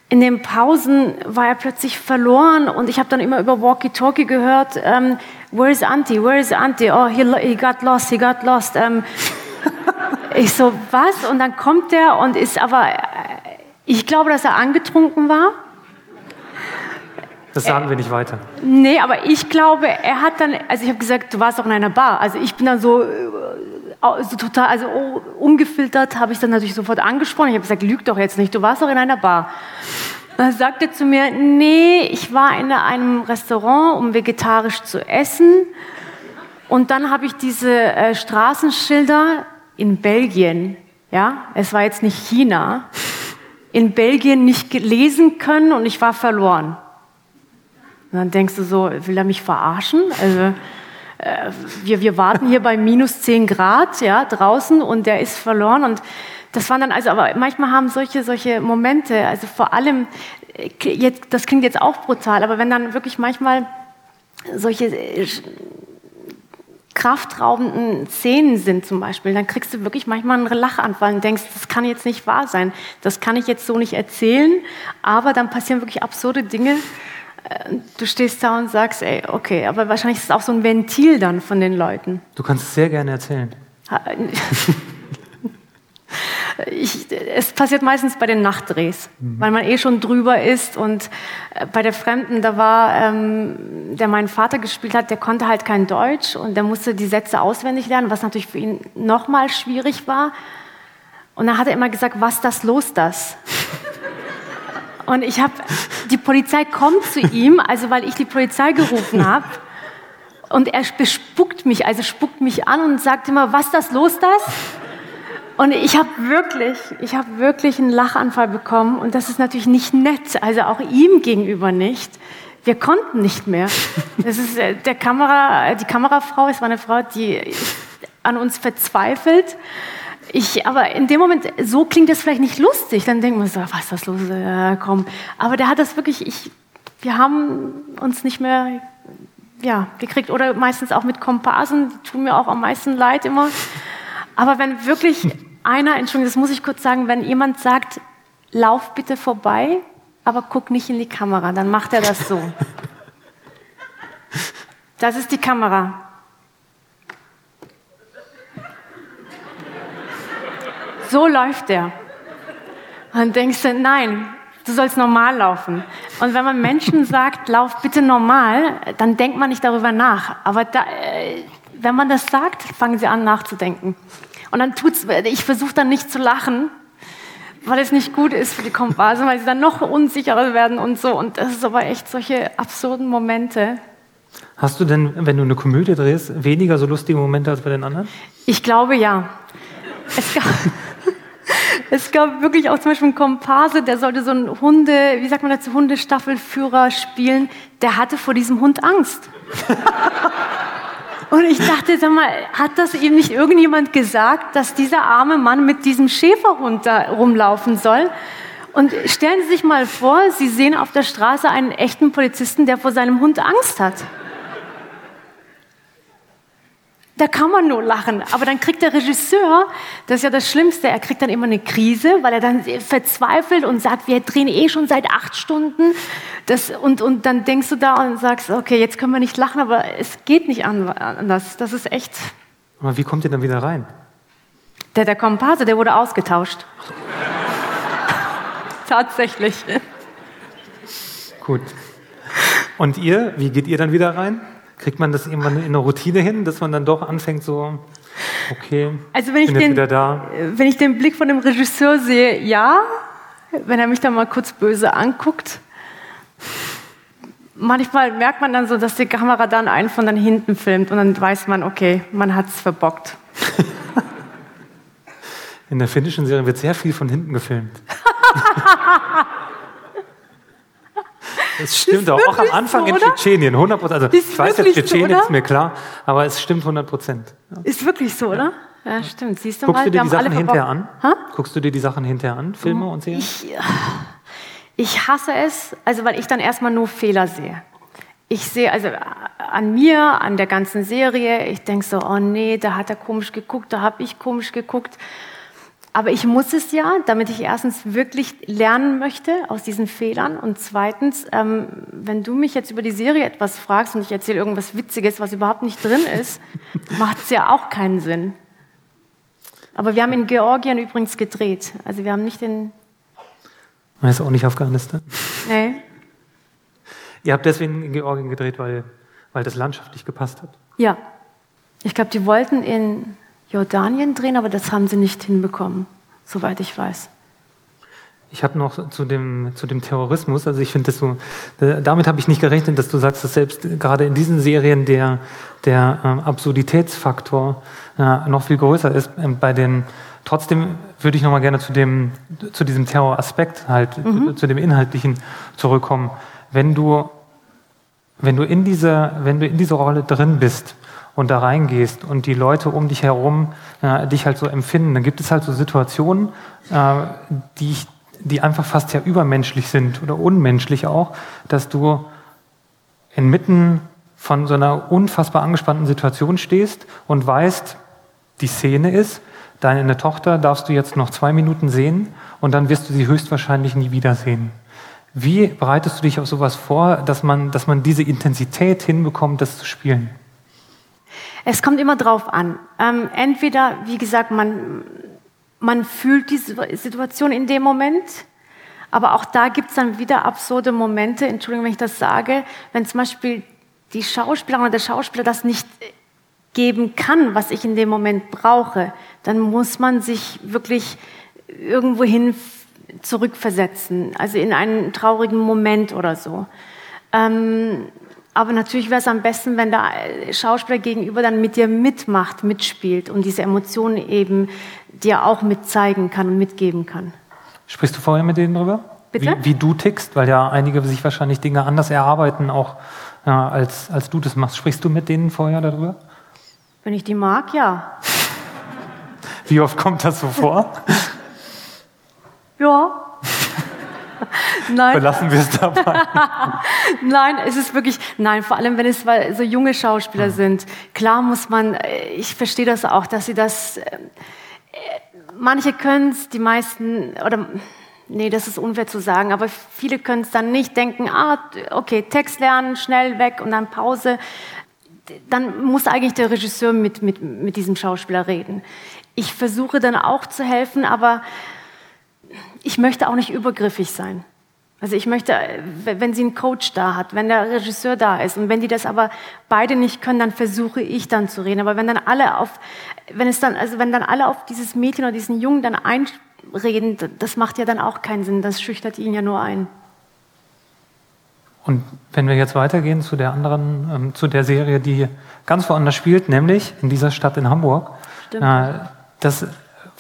in den Pausen war er plötzlich verloren und ich habe dann immer über Walkie-Talkie gehört, um, ähm, Where is Auntie? Where is Auntie? Oh, he, he got lost, he got lost. Um, ähm, (laughs) ich so, was? Und dann kommt er und ist aber, äh, ich glaube, dass er angetrunken war. Das sagen wir nicht weiter. Nee, aber ich glaube, er hat dann, also ich habe gesagt, du warst doch in einer Bar. Also ich bin dann so so total, also ungefiltert habe ich dann natürlich sofort angesprochen. Ich habe gesagt, lüg doch jetzt nicht, du warst doch in einer Bar. Dann sagte er zu mir, nee, ich war in einem Restaurant, um vegetarisch zu essen. Und dann habe ich diese äh, Straßenschilder in Belgien, ja, es war jetzt nicht China, in Belgien nicht lesen können und ich war verloren. Und dann denkst du so, will er mich verarschen? Also äh, wir, wir warten hier bei minus 10 Grad ja, draußen und der ist verloren. Und das waren dann also, aber manchmal haben solche, solche Momente, also vor allem, äh, jetzt, das klingt jetzt auch brutal, aber wenn dann wirklich manchmal solche äh, kraftraubenden Szenen sind zum Beispiel, dann kriegst du wirklich manchmal einen Lachanfall und denkst, das kann jetzt nicht wahr sein, das kann ich jetzt so nicht erzählen, aber dann passieren wirklich absurde Dinge du stehst da und sagst, ey, okay, aber wahrscheinlich ist es auch so ein Ventil dann von den Leuten. Du kannst es sehr gerne erzählen. Ich, es passiert meistens bei den Nachtdrehs, mhm. weil man eh schon drüber ist. Und äh, bei der Fremden, da war, ähm, der meinen Vater gespielt hat, der konnte halt kein Deutsch und der musste die Sätze auswendig lernen, was natürlich für ihn nochmal schwierig war. Und dann hat er immer gesagt, was das los das? (laughs) Und ich habe, die Polizei kommt zu ihm, also weil ich die Polizei gerufen habe. Und er bespuckt mich, also spuckt mich an und sagt immer, was das los das? Und ich habe wirklich, ich habe wirklich einen Lachanfall bekommen und das ist natürlich nicht nett, also auch ihm gegenüber nicht. Wir konnten nicht mehr. Das ist äh, der Kamera, die Kamerafrau, es war eine Frau, die an uns verzweifelt. Ich, aber in dem Moment, so klingt das vielleicht nicht lustig. Dann denkt man so, was ist das los? Ja, komm. Aber der hat das wirklich, ich, wir haben uns nicht mehr ja, gekriegt. Oder meistens auch mit Komparsen, die tun mir auch am meisten leid immer. Aber wenn wirklich einer, Entschuldigung, das muss ich kurz sagen, wenn jemand sagt, lauf bitte vorbei, aber guck nicht in die Kamera, dann macht er das so. Das ist die Kamera. So läuft er. Und dann denkst du, nein, du sollst normal laufen. Und wenn man Menschen (laughs) sagt, lauf bitte normal, dann denkt man nicht darüber nach. Aber da, äh, wenn man das sagt, fangen sie an nachzudenken. Und dann tut's, ich versuche dann nicht zu lachen, weil es nicht gut ist für die Komparsen, weil sie dann noch unsicherer werden und so. Und das ist aber echt solche absurden Momente. Hast du denn, wenn du eine Komödie drehst, weniger so lustige Momente als bei den anderen? Ich glaube ja. Es gab, (laughs) es gab wirklich auch zum Beispiel einen Komparse, der sollte so einen Hunde, wie sagt man dazu, Hundestaffelführer spielen. Der hatte vor diesem Hund Angst. Und ich dachte, sag mal, hat das ihm nicht irgendjemand gesagt, dass dieser arme Mann mit diesem Schäferhund da rumlaufen soll? Und stellen Sie sich mal vor, Sie sehen auf der Straße einen echten Polizisten, der vor seinem Hund Angst hat. Da kann man nur lachen. Aber dann kriegt der Regisseur, das ist ja das Schlimmste, er kriegt dann immer eine Krise, weil er dann verzweifelt und sagt, wir drehen eh schon seit acht Stunden. Das, und, und dann denkst du da und sagst, okay, jetzt können wir nicht lachen, aber es geht nicht anders. Das ist echt. Aber wie kommt ihr dann wieder rein? Der, der Komparse, der wurde ausgetauscht. (laughs) Tatsächlich. Gut. Und ihr, wie geht ihr dann wieder rein? Kriegt man das irgendwann in eine Routine hin, dass man dann doch anfängt so, okay, also wenn ich bin den, wieder da? Wenn ich den Blick von dem Regisseur sehe, ja. Wenn er mich dann mal kurz böse anguckt. Manchmal merkt man dann so, dass die Kamera dann einen von dann hinten filmt und dann weiß man, okay, man hat es verbockt. (laughs) In der finnischen Serie wird sehr viel von hinten gefilmt. (laughs) Es stimmt auch, auch am Anfang so, in Tschetschenien, 100 Prozent. Also ich weiß jetzt, Tschetschenien so, ist mir klar, aber es stimmt 100 Prozent. Ja. Ist wirklich so, oder? Ja, stimmt. Siehst du Guckst mal, du dir die Sachen hinterher an? Ha? Guckst du dir die Sachen hinterher an, Filme und Serien? Ich, ich hasse es, also weil ich dann erstmal nur Fehler sehe. Ich sehe also an mir, an der ganzen Serie, ich denke so, oh nee, da hat er komisch geguckt, da habe ich komisch geguckt. Aber ich muss es ja, damit ich erstens wirklich lernen möchte aus diesen Fehlern und zweitens, ähm, wenn du mich jetzt über die Serie etwas fragst und ich erzähle irgendwas Witziges, was überhaupt nicht drin ist, (laughs) macht es ja auch keinen Sinn. Aber wir haben in Georgien übrigens gedreht. Also wir haben nicht in... Das ist auch nicht Afghanistan. Nee. (laughs) Ihr habt deswegen in Georgien gedreht, weil, weil das landschaftlich gepasst hat? Ja. Ich glaube, die wollten in Jordanien drehen, aber das haben sie nicht hinbekommen, soweit ich weiß. Ich habe noch zu dem, zu dem Terrorismus, also ich finde das so, damit habe ich nicht gerechnet, dass du sagst, dass selbst gerade in diesen Serien der, der äh, Absurditätsfaktor äh, noch viel größer ist. Ähm, bei den, trotzdem würde ich noch mal gerne zu, dem, zu diesem Terroraspekt halt, mhm. zu dem Inhaltlichen zurückkommen. Wenn du, wenn du in dieser, wenn du in dieser Rolle drin bist, und da reingehst und die Leute um dich herum äh, dich halt so empfinden, dann gibt es halt so Situationen, äh, die, die einfach fast ja übermenschlich sind oder unmenschlich auch, dass du inmitten von so einer unfassbar angespannten Situation stehst und weißt, die Szene ist, deine Tochter darfst du jetzt noch zwei Minuten sehen und dann wirst du sie höchstwahrscheinlich nie wiedersehen. Wie bereitest du dich auf sowas vor, dass man, dass man diese Intensität hinbekommt, das zu spielen? Es kommt immer drauf an. Ähm, entweder, wie gesagt, man, man fühlt die Situation in dem Moment. Aber auch da gibt es dann wieder absurde Momente, Entschuldigung, wenn ich das sage, wenn zum Beispiel die Schauspielerin oder der Schauspieler das nicht geben kann, was ich in dem Moment brauche, dann muss man sich wirklich irgendwohin zurückversetzen, also in einen traurigen Moment oder so. Ähm, aber natürlich wäre es am besten, wenn der Schauspieler gegenüber dann mit dir mitmacht, mitspielt und diese Emotionen eben dir auch mitzeigen kann und mitgeben kann. Sprichst du vorher mit denen drüber? Bitte? Wie, wie du tickst, weil ja einige sich wahrscheinlich Dinge anders erarbeiten, auch äh, als, als du das machst. Sprichst du mit denen vorher darüber? Wenn ich die mag, ja. Wie oft kommt das so vor? (laughs) ja. (laughs) Nein. Belassen wir es dabei. (laughs) nein, es ist wirklich, nein, vor allem wenn es so junge Schauspieler mhm. sind. Klar muss man, äh, ich verstehe das auch, dass sie das, äh, manche können es, die meisten, oder, nee, das ist unfair zu sagen, aber viele können es dann nicht denken, ah, okay, Text lernen, schnell weg und dann Pause. Dann muss eigentlich der Regisseur mit, mit, mit diesem Schauspieler reden. Ich versuche dann auch zu helfen, aber ich möchte auch nicht übergriffig sein. Also ich möchte, wenn sie einen Coach da hat, wenn der Regisseur da ist und wenn die das aber beide nicht können, dann versuche ich dann zu reden. Aber wenn dann alle auf, wenn es dann, also wenn dann alle auf dieses Mädchen oder diesen Jungen dann einreden, das macht ja dann auch keinen Sinn. Das schüchtert ihn ja nur ein. Und wenn wir jetzt weitergehen zu der anderen, ähm, zu der Serie, die ganz woanders spielt, nämlich in dieser Stadt in Hamburg, Stimmt. Äh, das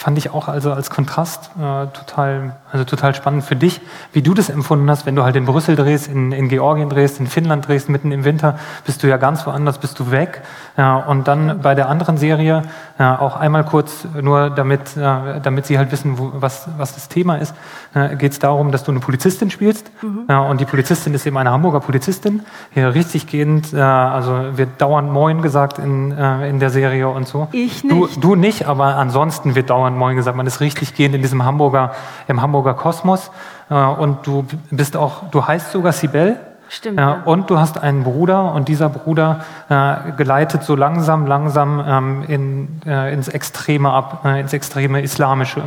fand ich auch also als Kontrast äh, total, also total spannend für dich, wie du das empfunden hast, wenn du halt in Brüssel drehst, in, in Georgien drehst, in Finnland drehst, mitten im Winter, bist du ja ganz woanders, bist du weg. Ja, und dann bei der anderen Serie ja, auch einmal kurz, nur damit, ja, damit sie halt wissen, wo, was, was das Thema ist, äh, geht es darum, dass du eine Polizistin spielst. Mhm. Ja, und die Polizistin ist eben eine Hamburger Polizistin. Hier richtig gehend, äh, also wird dauernd Moin gesagt in, äh, in der Serie und so. Ich nicht. Du, du nicht, aber ansonsten wird dauernd Moin gesagt. Man ist richtig gehend in diesem Hamburger, im Hamburger Kosmos. Äh, und du bist auch, du heißt sogar Sibel. Stimmt. Ja, und du hast einen Bruder und dieser Bruder äh, geleitet so langsam, langsam ähm, in, äh, ins Extreme ab, äh, ins extreme Islamische.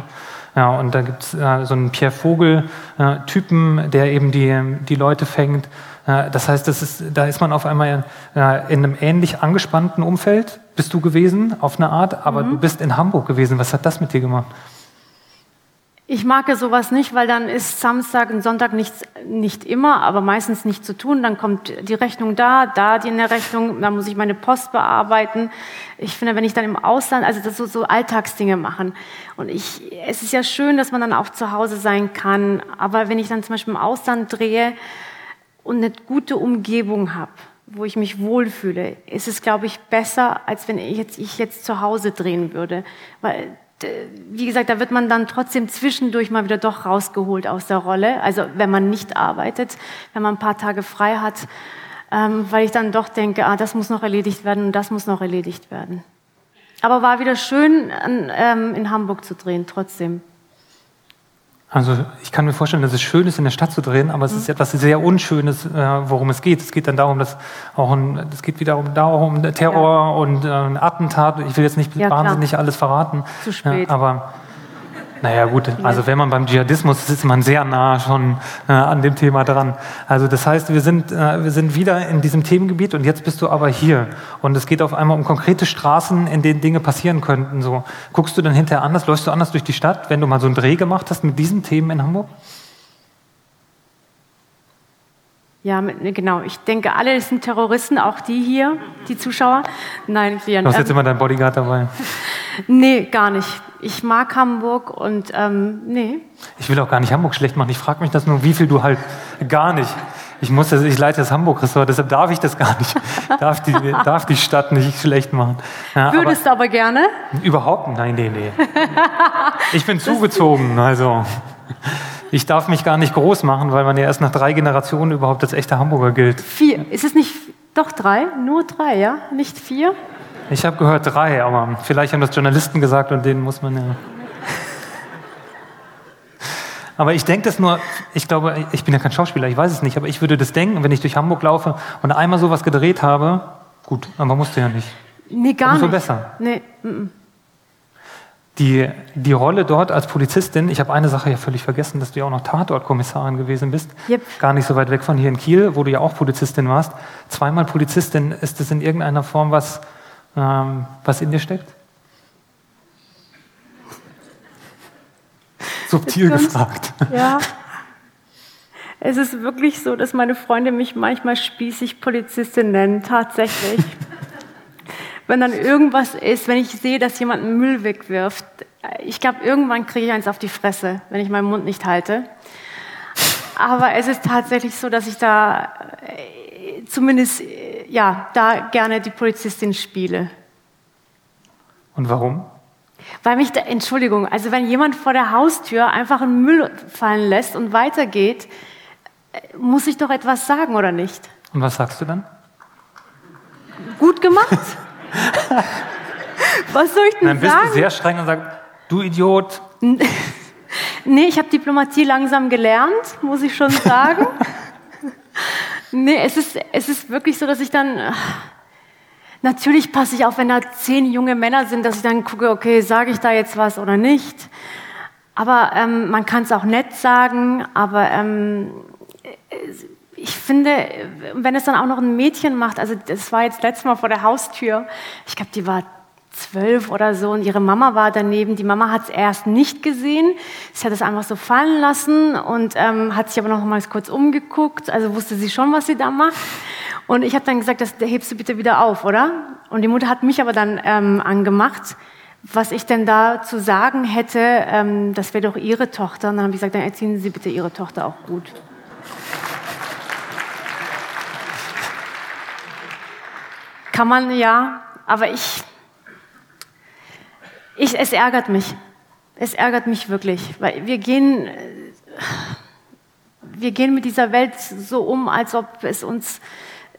Ja, und da gibt es äh, so einen Pierre Vogel-Typen, äh, der eben die, die Leute fängt. Äh, das heißt, das ist, da ist man auf einmal in einem ähnlich angespannten Umfeld, bist du gewesen, auf eine Art, aber mhm. du bist in Hamburg gewesen. Was hat das mit dir gemacht? Ich mag ja sowas nicht, weil dann ist Samstag und Sonntag nichts, nicht immer, aber meistens nicht zu tun. Dann kommt die Rechnung da, da die in der Rechnung, dann muss ich meine Post bearbeiten. Ich finde, wenn ich dann im Ausland, also das so, so Alltagsdinge machen. Und ich, es ist ja schön, dass man dann auch zu Hause sein kann. Aber wenn ich dann zum Beispiel im Ausland drehe und eine gute Umgebung habe, wo ich mich wohlfühle, ist es, glaube ich, besser, als wenn ich jetzt, ich jetzt zu Hause drehen würde. Weil wie gesagt, da wird man dann trotzdem zwischendurch mal wieder doch rausgeholt aus der Rolle. Also wenn man nicht arbeitet, wenn man ein paar Tage frei hat, ähm, weil ich dann doch denke, ah, das muss noch erledigt werden und das muss noch erledigt werden. Aber war wieder schön, ähm, in Hamburg zu drehen, trotzdem. Also ich kann mir vorstellen, dass es schön ist, in der Stadt zu drehen, aber es ist mhm. etwas sehr Unschönes, äh, worum es geht. Es geht dann darum, dass auch ein, es geht wiederum darum, Terror ja. und äh, Attentat. Ich will jetzt nicht ja, wahnsinnig klar. alles verraten. Zu spät. Ja, aber naja gut, also wenn man beim Dschihadismus ist, ist man sehr nah schon äh, an dem Thema dran. Also das heißt, wir sind, äh, wir sind wieder in diesem Themengebiet und jetzt bist du aber hier. Und es geht auf einmal um konkrete Straßen, in denen Dinge passieren könnten. So, guckst du dann hinterher anders, läufst du anders durch die Stadt, wenn du mal so einen Dreh gemacht hast mit diesen Themen in Hamburg? Ja, genau. Ich denke, alle sind Terroristen, auch die hier, die Zuschauer. Nein, wir. Du hast jetzt ähm, immer deinen Bodyguard dabei. (laughs) nee, gar nicht. Ich mag Hamburg und ähm, nee. Ich will auch gar nicht Hamburg schlecht machen. Ich frage mich das nur, wie viel du halt gar nicht. Ich muss das, ich leite das Hamburg-Ressort, deshalb darf ich das gar nicht. (laughs) darf, die, darf die Stadt nicht schlecht machen. Ja, Würdest aber, du aber gerne? Überhaupt nein, nee, nee. Ich bin (laughs) zugezogen, also. Ich darf mich gar nicht groß machen, weil man ja erst nach drei Generationen überhaupt als echter Hamburger gilt. Vier. Ist es nicht doch drei? Nur drei, ja? Nicht vier? Ich habe gehört drei, aber vielleicht haben das Journalisten gesagt und denen muss man ja. Aber ich denke das nur, ich glaube, ich bin ja kein Schauspieler, ich weiß es nicht, aber ich würde das denken, wenn ich durch Hamburg laufe und einmal sowas gedreht habe, gut, aber musste ja nicht. Nee, gar Umso nicht. besser. Nee, m -m. Die, die Rolle dort als Polizistin, ich habe eine Sache ja völlig vergessen, dass du ja auch noch Tatortkommissarin gewesen bist. Yep. Gar nicht so weit weg von hier in Kiel, wo du ja auch Polizistin warst. Zweimal Polizistin, ist das in irgendeiner Form was, ähm, was in dir steckt? (laughs) Subtil gefragt. Ja. Es ist wirklich so, dass meine Freunde mich manchmal spießig Polizistin nennen, tatsächlich. (laughs) wenn dann irgendwas ist, wenn ich sehe, dass jemand Müll wegwirft, ich glaube, irgendwann kriege ich eins auf die Fresse, wenn ich meinen Mund nicht halte. Aber es ist tatsächlich so, dass ich da äh, zumindest äh, ja, da gerne die Polizistin spiele. Und warum? Weil mich, da, Entschuldigung, also wenn jemand vor der Haustür einfach einen Müll fallen lässt und weitergeht, äh, muss ich doch etwas sagen, oder nicht? Und was sagst du dann? Gut gemacht. (laughs) Was soll ich denn Dann bist sagen? du sehr streng und sagst, du Idiot. (laughs) Nee, ich habe Diplomatie langsam gelernt, muss ich schon sagen. (laughs) nee, es ist, es ist wirklich so, dass ich dann. Natürlich passe ich auf, wenn da zehn junge Männer sind, dass ich dann gucke, okay, sage ich da jetzt was oder nicht. Aber ähm, man kann es auch nett sagen, aber ähm, ich finde, wenn es dann auch noch ein Mädchen macht, also das war jetzt letztes Mal vor der Haustür, ich glaube, die war zwölf oder so und ihre Mama war daneben. Die Mama hat es erst nicht gesehen. Sie hat es einfach so fallen lassen und ähm, hat sich aber noch mal kurz umgeguckt. Also wusste sie schon, was sie da macht. Und ich habe dann gesagt, das hebst du bitte wieder auf, oder? Und die Mutter hat mich aber dann ähm, angemacht, was ich denn da zu sagen hätte, ähm, das wäre doch ihre Tochter. Und dann habe ich gesagt, dann erziehen Sie bitte Ihre Tochter auch gut. Kann man ja, aber ich, ich, es ärgert mich. Es ärgert mich wirklich, weil wir gehen, wir gehen mit dieser Welt so um, als ob es uns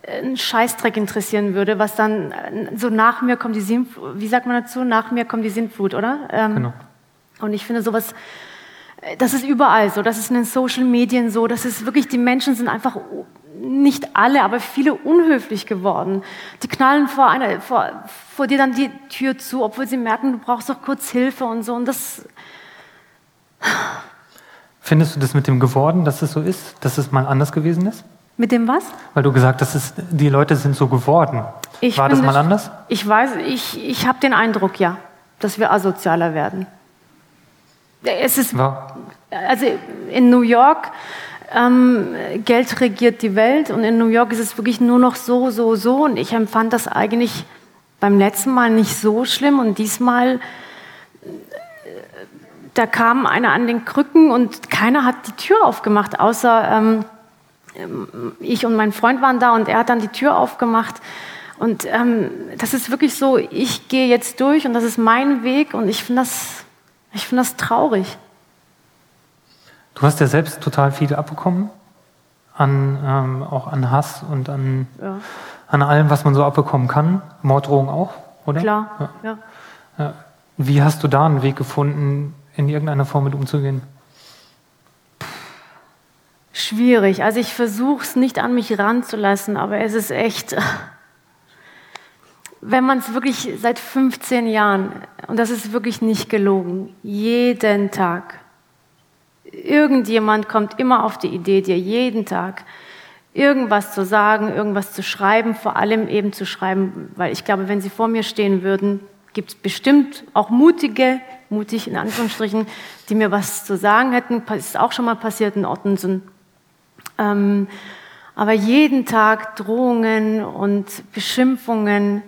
ein Scheißdreck interessieren würde, was dann so nach mir kommt die Sintflut, wie sagt man dazu? Nach mir kommt die Sintflut, oder? Ähm, genau. Und ich finde sowas, das ist überall so, das ist in den Social Medien so, das ist wirklich, die Menschen sind einfach nicht alle, aber viele unhöflich geworden. Die knallen vor, einer, vor, vor dir dann die Tür zu, obwohl sie merken, du brauchst doch kurz Hilfe und so. Und das. Findest du das mit dem geworden, dass es so ist, dass es mal anders gewesen ist? Mit dem was? Weil du gesagt hast, es, die Leute sind so geworden. Ich War das mal anders? Ich weiß, ich, ich habe den Eindruck, ja, dass wir asozialer werden. Es ist, War? also in New York ähm, Geld regiert die Welt und in New York ist es wirklich nur noch so, so, so. Und ich empfand das eigentlich beim letzten Mal nicht so schlimm und diesmal, äh, da kam einer an den Krücken und keiner hat die Tür aufgemacht, außer ähm, ich und mein Freund waren da und er hat dann die Tür aufgemacht. Und ähm, das ist wirklich so, ich gehe jetzt durch und das ist mein Weg und ich finde das, ich find das traurig. Du hast ja selbst total viel abbekommen, an, ähm, auch an Hass und an, ja. an allem, was man so abbekommen kann. Morddrohungen auch, oder? Klar, ja. ja. Wie hast du da einen Weg gefunden, in irgendeiner Form mit umzugehen? Schwierig. Also ich versuche es nicht an mich ranzulassen, aber es ist echt, wenn man es wirklich seit 15 Jahren, und das ist wirklich nicht gelogen, jeden Tag Irgendjemand kommt immer auf die Idee, dir jeden Tag irgendwas zu sagen, irgendwas zu schreiben, vor allem eben zu schreiben, weil ich glaube, wenn sie vor mir stehen würden, gibt es bestimmt auch mutige, mutig in Anführungsstrichen, die mir was zu sagen hätten. Ist auch schon mal passiert in Ottensen. Ähm, aber jeden Tag Drohungen und Beschimpfungen,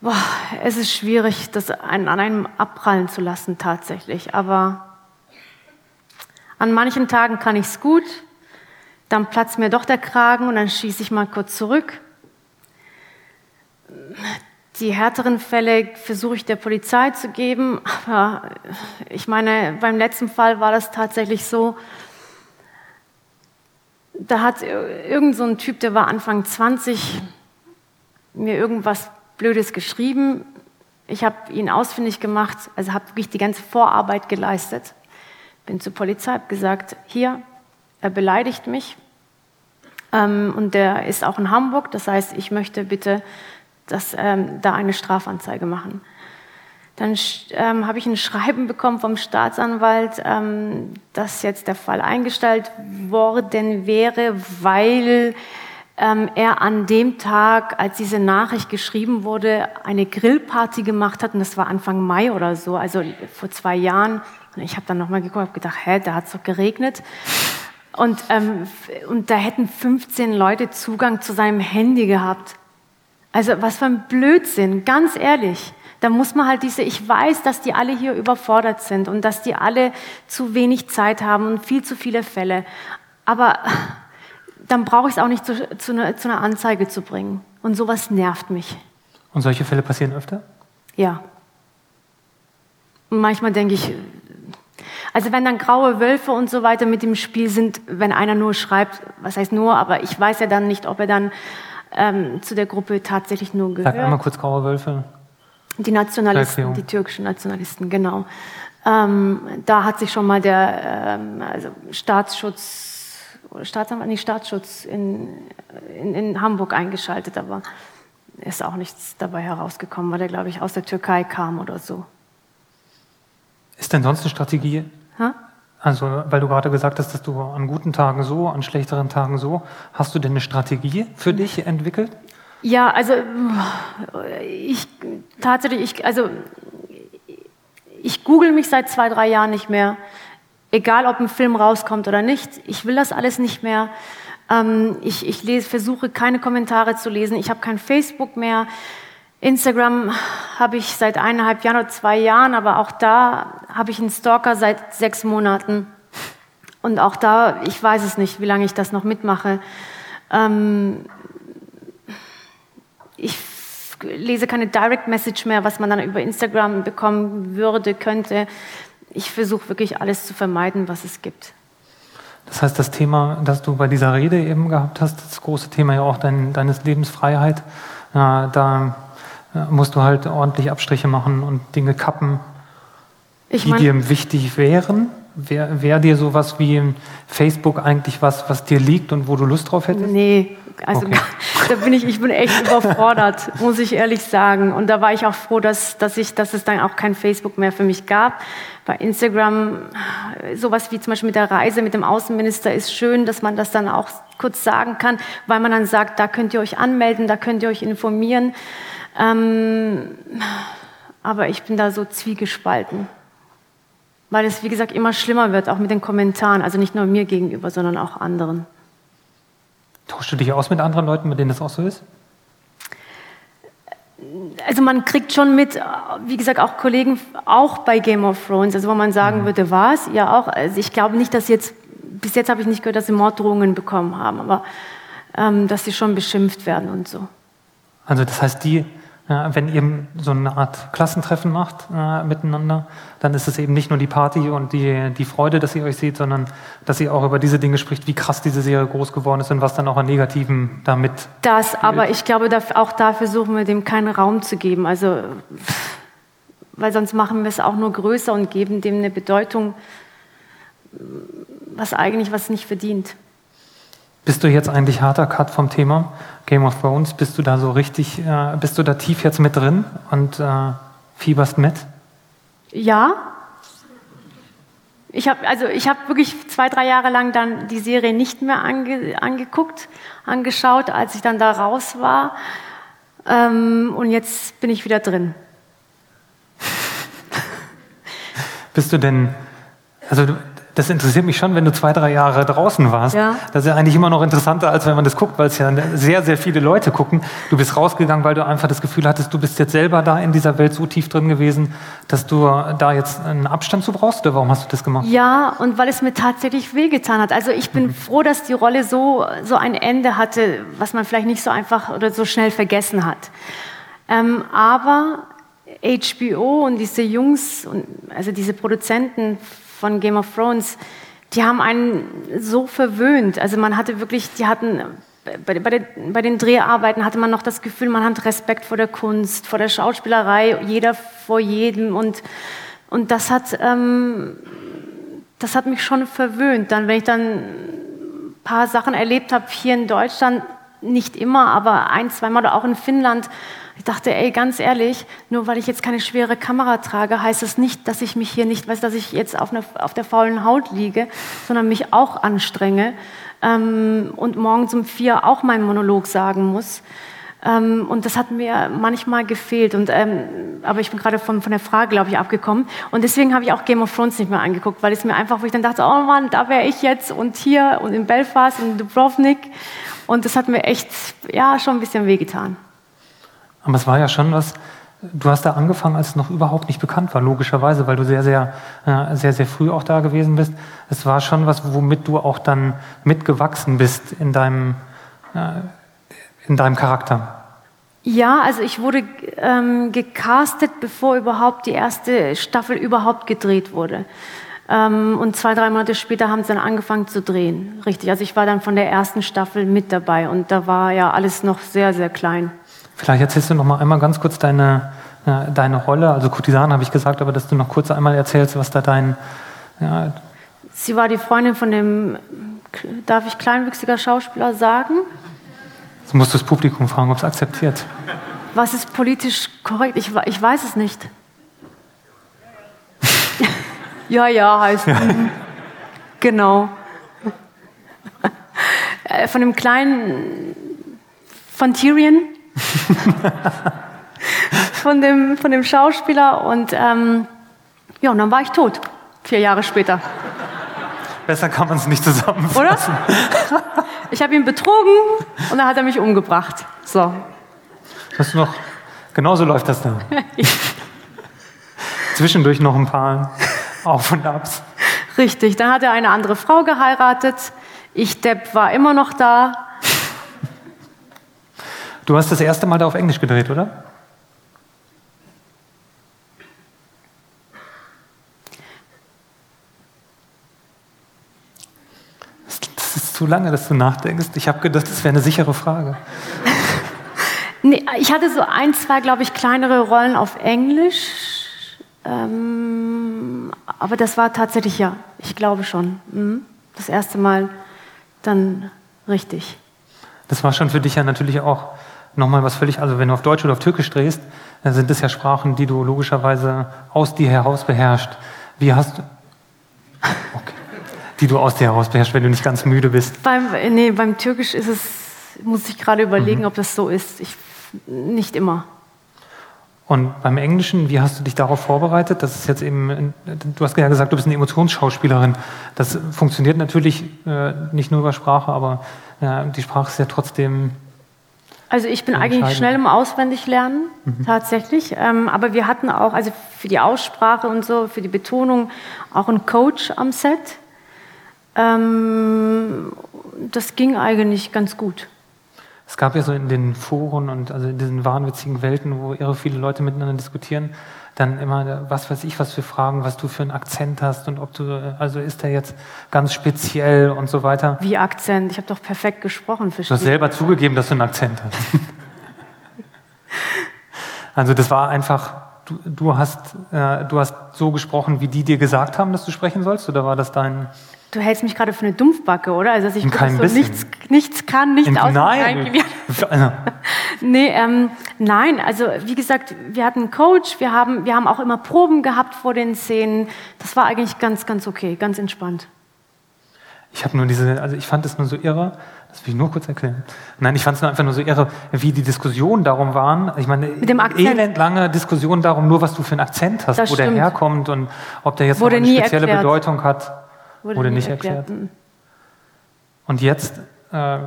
boah, es ist schwierig, das an einem abprallen zu lassen tatsächlich. Aber an manchen Tagen kann ich es gut, dann platzt mir doch der Kragen und dann schieße ich mal kurz zurück. Die härteren Fälle versuche ich der Polizei zu geben, aber ich meine, beim letzten Fall war das tatsächlich so, da hat irgend so ein Typ, der war Anfang 20, mir irgendwas Blödes geschrieben. Ich habe ihn ausfindig gemacht, also habe wirklich die ganze Vorarbeit geleistet. Bin zur Polizei, habe gesagt, hier, er beleidigt mich. Ähm, und der ist auch in Hamburg, das heißt, ich möchte bitte, dass ähm, da eine Strafanzeige machen. Dann ähm, habe ich ein Schreiben bekommen vom Staatsanwalt, ähm, dass jetzt der Fall eingestellt worden wäre, weil ähm, er an dem Tag, als diese Nachricht geschrieben wurde, eine Grillparty gemacht hat. Und das war Anfang Mai oder so, also vor zwei Jahren. Und ich habe dann nochmal geguckt und gedacht, hä, da hat es doch geregnet. Und, ähm, und da hätten 15 Leute Zugang zu seinem Handy gehabt. Also was für ein Blödsinn, ganz ehrlich. Da muss man halt diese, ich weiß, dass die alle hier überfordert sind und dass die alle zu wenig Zeit haben und viel zu viele Fälle. Aber dann brauche ich es auch nicht zu, zu, einer, zu einer Anzeige zu bringen. Und sowas nervt mich. Und solche Fälle passieren öfter? Ja. Und manchmal denke ich, also wenn dann graue Wölfe und so weiter mit im Spiel sind, wenn einer nur schreibt, was heißt nur, aber ich weiß ja dann nicht, ob er dann ähm, zu der Gruppe tatsächlich nur gehört. Sag einmal kurz graue Wölfe. Die Nationalisten, die türkischen Nationalisten, genau. Ähm, da hat sich schon mal der ähm, also Staatsschutz, Staatsanwalt, nicht Staatsschutz in, in, in, Hamburg eingeschaltet, aber ist auch nichts dabei herausgekommen, weil der, glaube ich, aus der Türkei kam oder so. Ist denn sonst eine Strategie? Ha? Also, weil du gerade gesagt hast, dass du an guten Tagen so, an schlechteren Tagen so. Hast du denn eine Strategie für dich entwickelt? Ja, also ich tatsächlich, ich, also ich google mich seit zwei, drei Jahren nicht mehr. Egal, ob ein Film rauskommt oder nicht. Ich will das alles nicht mehr. Ähm, ich ich lese, versuche keine Kommentare zu lesen. Ich habe kein Facebook mehr. Instagram habe ich seit eineinhalb Jahren oder zwei Jahren, aber auch da habe ich einen Stalker seit sechs Monaten. Und auch da, ich weiß es nicht, wie lange ich das noch mitmache. Ähm, ich lese keine Direct Message mehr, was man dann über Instagram bekommen würde, könnte. Ich versuche wirklich alles zu vermeiden, was es gibt. Das heißt, das Thema, das du bei dieser Rede eben gehabt hast, das große Thema ja auch dein, deines Lebensfreiheit, äh, da äh, musst du halt ordentlich Abstriche machen und Dinge kappen, ich die dir wichtig wären. Wäre wär dir sowas wie Facebook eigentlich was, was dir liegt und wo du Lust drauf hättest? Nee, also okay. (laughs) da bin ich, ich bin echt überfordert, (laughs) muss ich ehrlich sagen. Und da war ich auch froh, dass, dass, ich, dass es dann auch kein Facebook mehr für mich gab. Bei Instagram, sowas wie zum Beispiel mit der Reise mit dem Außenminister ist schön, dass man das dann auch kurz sagen kann, weil man dann sagt, da könnt ihr euch anmelden, da könnt ihr euch informieren. Ähm, aber ich bin da so zwiegespalten. Weil es, wie gesagt, immer schlimmer wird, auch mit den Kommentaren. Also nicht nur mir gegenüber, sondern auch anderen. Tauschst du dich aus mit anderen Leuten, mit denen das auch so ist? Also man kriegt schon mit, wie gesagt, auch Kollegen, auch bei Game of Thrones, also wo man sagen mhm. würde, was? Ja, auch. Also ich glaube nicht, dass jetzt, bis jetzt habe ich nicht gehört, dass sie Morddrohungen bekommen haben, aber ähm, dass sie schon beschimpft werden und so. Also das heißt, die wenn ihr so eine Art Klassentreffen macht äh, miteinander, dann ist es eben nicht nur die Party und die, die Freude, dass ihr euch seht, sondern dass ihr auch über diese Dinge spricht, wie krass diese Serie groß geworden ist und was dann auch an Negativen damit. Das, spielt. aber ich glaube, auch da versuchen wir dem keinen Raum zu geben. Also, weil sonst machen wir es auch nur größer und geben dem eine Bedeutung, was eigentlich was nicht verdient. Bist du jetzt eigentlich harter Cut vom Thema Game of Thrones? Bist du da so richtig, äh, bist du da tief jetzt mit drin und äh, fieberst mit? Ja. Ich habe also ich habe wirklich zwei drei Jahre lang dann die Serie nicht mehr ange, angeguckt, angeschaut, als ich dann da raus war. Ähm, und jetzt bin ich wieder drin. (laughs) Bist du denn, also das interessiert mich schon, wenn du zwei, drei Jahre draußen warst. Ja. Das ist ja eigentlich immer noch interessanter, als wenn man das guckt, weil es ja sehr, sehr viele Leute gucken. Du bist rausgegangen, weil du einfach das Gefühl hattest, du bist jetzt selber da in dieser Welt so tief drin gewesen, dass du da jetzt einen Abstand zu brauchst. Oder warum hast du das gemacht? Ja, und weil es mir tatsächlich wehgetan hat. Also ich bin mhm. froh, dass die Rolle so, so ein Ende hatte, was man vielleicht nicht so einfach oder so schnell vergessen hat. Ähm, aber HBO und diese Jungs, also diese Produzenten von Game of Thrones, die haben einen so verwöhnt. Also man hatte wirklich, die hatten bei, bei, den, bei, den Dreharbeiten hatte man noch das Gefühl, man hat Respekt vor der Kunst, vor der Schauspielerei, jeder vor jedem. Und, und das, hat, ähm, das hat mich schon verwöhnt. Dann, wenn ich dann ein paar Sachen erlebt habe hier in Deutschland, nicht immer, aber ein, zweimal oder auch in Finnland. Ich dachte, ey, ganz ehrlich, nur weil ich jetzt keine schwere Kamera trage, heißt es das nicht, dass ich mich hier nicht, weiß, dass ich jetzt auf, eine, auf der faulen Haut liege, sondern mich auch anstrenge ähm, und morgens um vier auch meinen Monolog sagen muss. Ähm, und das hat mir manchmal gefehlt. Und, ähm, aber ich bin gerade von, von der Frage, glaube ich, abgekommen. Und deswegen habe ich auch Game of Thrones nicht mehr angeguckt, weil es mir einfach, wo ich dann dachte, oh Mann, da wäre ich jetzt und hier und in Belfast und in Dubrovnik. Und das hat mir echt, ja, schon ein bisschen wehgetan. Aber es war ja schon was, du hast da angefangen, als es noch überhaupt nicht bekannt war, logischerweise, weil du sehr, sehr, äh, sehr, sehr früh auch da gewesen bist. Es war schon was, womit du auch dann mitgewachsen bist in deinem, äh, in deinem Charakter? Ja, also ich wurde ähm, gecastet, bevor überhaupt die erste Staffel überhaupt gedreht wurde. Ähm, und zwei, drei Monate später haben sie dann angefangen zu drehen. Richtig, also ich war dann von der ersten Staffel mit dabei und da war ja alles noch sehr, sehr klein. Vielleicht erzählst du noch mal einmal ganz kurz deine, äh, deine Rolle. Also Kurtisan habe ich gesagt, aber dass du noch kurz einmal erzählst, was da dein... Ja Sie war die Freundin von dem, darf ich kleinwüchsiger Schauspieler sagen? Jetzt musst du das Publikum fragen, ob es akzeptiert. Was ist politisch korrekt? Ich, ich weiß es nicht. (laughs) ja, ja, heißt. Ja. Genau. Äh, von dem kleinen. Von Tyrion. (laughs) von, dem, von dem Schauspieler. Und ähm, ja, und dann war ich tot. Vier Jahre später. Besser kann man es nicht zusammenfassen. Oder? Ich habe ihn betrogen und dann hat er mich umgebracht. So. Hast du noch, genauso läuft das dann. (laughs) Zwischendurch noch ein paar Auf und Abs. Richtig, dann hat er eine andere Frau geheiratet. Ich, Depp, war immer noch da. Du hast das erste Mal da auf Englisch gedreht, oder? zu lange, dass du nachdenkst? Ich habe gedacht, das wäre eine sichere Frage. (laughs) nee, ich hatte so ein, zwei, glaube ich, kleinere Rollen auf Englisch. Ähm, aber das war tatsächlich ja, ich glaube schon. Mhm. Das erste Mal dann richtig. Das war schon für dich ja natürlich auch nochmal was völlig, also wenn du auf Deutsch oder auf Türkisch drehst, dann sind das ja Sprachen, die du logischerweise aus dir heraus beherrschst. Wie hast du. Okay die du aus dir heraus beherrschst, wenn du nicht ganz müde bist? Beim, nee, beim Türkisch ist es, muss ich gerade überlegen, mhm. ob das so ist. Ich, nicht immer. Und beim Englischen, wie hast du dich darauf vorbereitet? Das ist jetzt eben, du hast ja gesagt, du bist eine Emotionsschauspielerin. Das funktioniert natürlich äh, nicht nur über Sprache, aber äh, die Sprache ist ja trotzdem. Also ich bin eigentlich schnell im Auswendiglernen, mhm. tatsächlich. Ähm, aber wir hatten auch, also für die Aussprache und so, für die Betonung, auch einen Coach am Set ähm, das ging eigentlich ganz gut. Es gab ja so in den Foren und also in diesen wahnwitzigen Welten, wo irre viele Leute miteinander diskutieren, dann immer, was weiß ich, was für Fragen, was du für einen Akzent hast und ob du, also ist der jetzt ganz speziell und so weiter. Wie Akzent? Ich habe doch perfekt gesprochen. Verstehe. Du hast selber zugegeben, dass du einen Akzent hast. (laughs) also das war einfach, du, du, hast, äh, du hast so gesprochen, wie die dir gesagt haben, dass du sprechen sollst, oder war das dein... Du hältst mich gerade für eine Dumpfbacke, oder? Also, dass ich so nichts, nichts kann, nichts aus. Nein. Nee, ähm, nein, also wie gesagt, wir hatten einen Coach, wir haben, wir haben auch immer Proben gehabt vor den Szenen. Das war eigentlich ganz, ganz okay, ganz entspannt. Ich habe nur diese, also ich fand es nur so irre, das will ich nur kurz erklären. Nein, ich fand es nur einfach nur so irre, wie die Diskussionen darum waren. Ich meine, Mit dem Akzent. elendlange Diskussionen darum, nur was du für einen Akzent hast, das wo stimmt. der herkommt und ob der jetzt eine spezielle erklärt. Bedeutung hat. Wurde, Wurde nicht erklärt. erklärt. Und jetzt äh,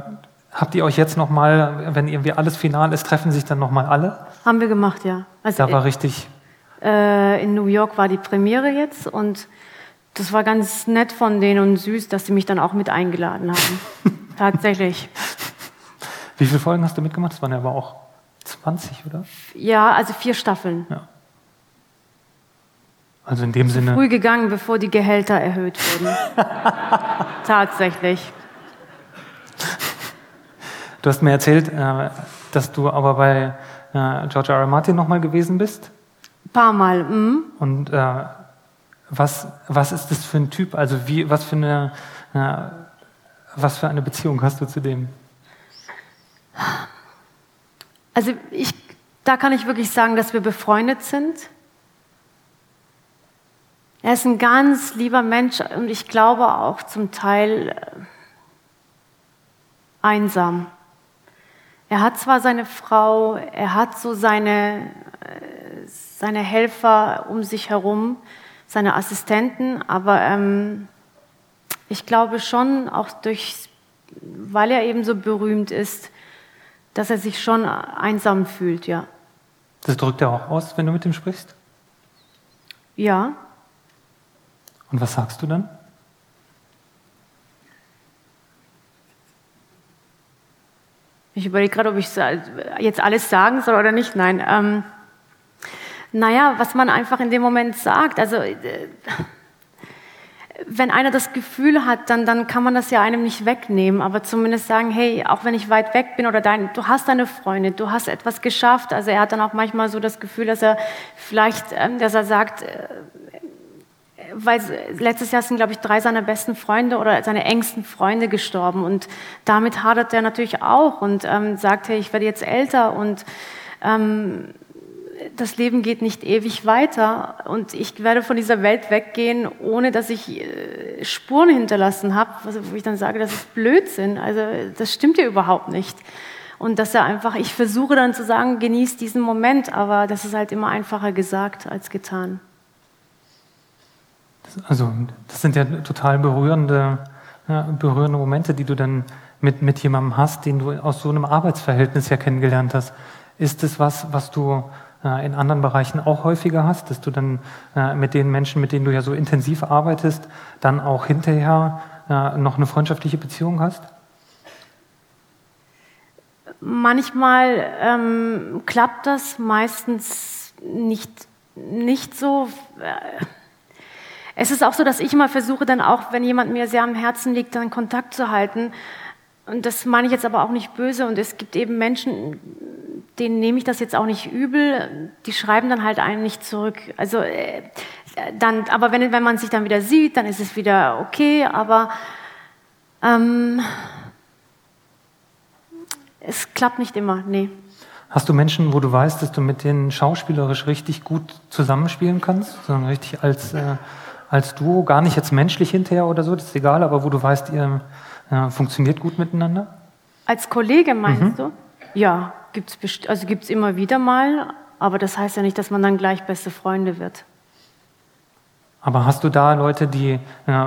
habt ihr euch jetzt noch mal, wenn irgendwie alles final ist, treffen sich dann noch mal alle? Haben wir gemacht, ja. Also da war richtig. Äh, in New York war die Premiere jetzt und das war ganz nett von denen und süß, dass sie mich dann auch mit eingeladen haben. (laughs) Tatsächlich. Wie viele Folgen hast du mitgemacht? Das waren ja aber auch 20, oder? Ja, also vier Staffeln. Ja. Also in dem Sinne. Früh gegangen, bevor die Gehälter erhöht wurden. (laughs) Tatsächlich. Du hast mir erzählt, äh, dass du aber bei äh, George R. R. Martin nochmal gewesen bist. Ein paar Mal. Mhm. Und äh, was, was ist das für ein Typ? Also wie, was für eine, was für eine Beziehung hast du zu dem? Also ich, da kann ich wirklich sagen, dass wir befreundet sind. Er ist ein ganz lieber Mensch und ich glaube auch zum Teil äh, einsam. Er hat zwar seine Frau, er hat so seine, äh, seine Helfer um sich herum, seine Assistenten, aber ähm, ich glaube schon, auch durch, weil er eben so berühmt ist, dass er sich schon einsam fühlt, ja. Das drückt er auch aus, wenn du mit ihm sprichst? Ja. Und was sagst du dann? Ich überlege gerade, ob ich jetzt alles sagen soll oder nicht. Nein. Ähm, naja, was man einfach in dem Moment sagt. Also, äh, wenn einer das Gefühl hat, dann, dann kann man das ja einem nicht wegnehmen, aber zumindest sagen, hey, auch wenn ich weit weg bin oder dein, du hast deine Freunde, du hast etwas geschafft. Also er hat dann auch manchmal so das Gefühl, dass er vielleicht, ähm, dass er sagt, äh, weil letztes Jahr sind, glaube ich, drei seiner besten Freunde oder seine engsten Freunde gestorben. Und damit hadert er natürlich auch und ähm, sagt, hey, ich werde jetzt älter und ähm, das Leben geht nicht ewig weiter und ich werde von dieser Welt weggehen, ohne dass ich äh, Spuren hinterlassen habe, wo ich dann sage, das ist Blödsinn. Also das stimmt ja überhaupt nicht. Und dass er einfach, ich versuche dann zu sagen, genieß diesen Moment, aber das ist halt immer einfacher gesagt als getan. Also das sind ja total berührende, ja, berührende Momente, die du dann mit, mit jemandem hast, den du aus so einem Arbeitsverhältnis ja kennengelernt hast. Ist es was, was du äh, in anderen Bereichen auch häufiger hast, dass du dann äh, mit den Menschen, mit denen du ja so intensiv arbeitest, dann auch hinterher äh, noch eine freundschaftliche Beziehung hast? Manchmal ähm, klappt das, meistens nicht, nicht so. Es ist auch so, dass ich immer versuche, dann auch, wenn jemand mir sehr am Herzen liegt, dann Kontakt zu halten. Und das meine ich jetzt aber auch nicht böse. Und es gibt eben Menschen, denen nehme ich das jetzt auch nicht übel. Die schreiben dann halt einen nicht zurück. Also äh, dann, aber wenn, wenn man sich dann wieder sieht, dann ist es wieder okay. Aber ähm, es klappt nicht immer. Nee. Hast du Menschen, wo du weißt, dass du mit denen schauspielerisch richtig gut zusammenspielen kannst, sondern richtig als äh, als Duo, gar nicht jetzt menschlich hinterher oder so, das ist egal, aber wo du weißt, ihr äh, funktioniert gut miteinander? Als Kollege meinst mhm. du? Ja, gibt es also gibt's immer wieder mal, aber das heißt ja nicht, dass man dann gleich beste Freunde wird. Aber hast du da Leute, die, äh,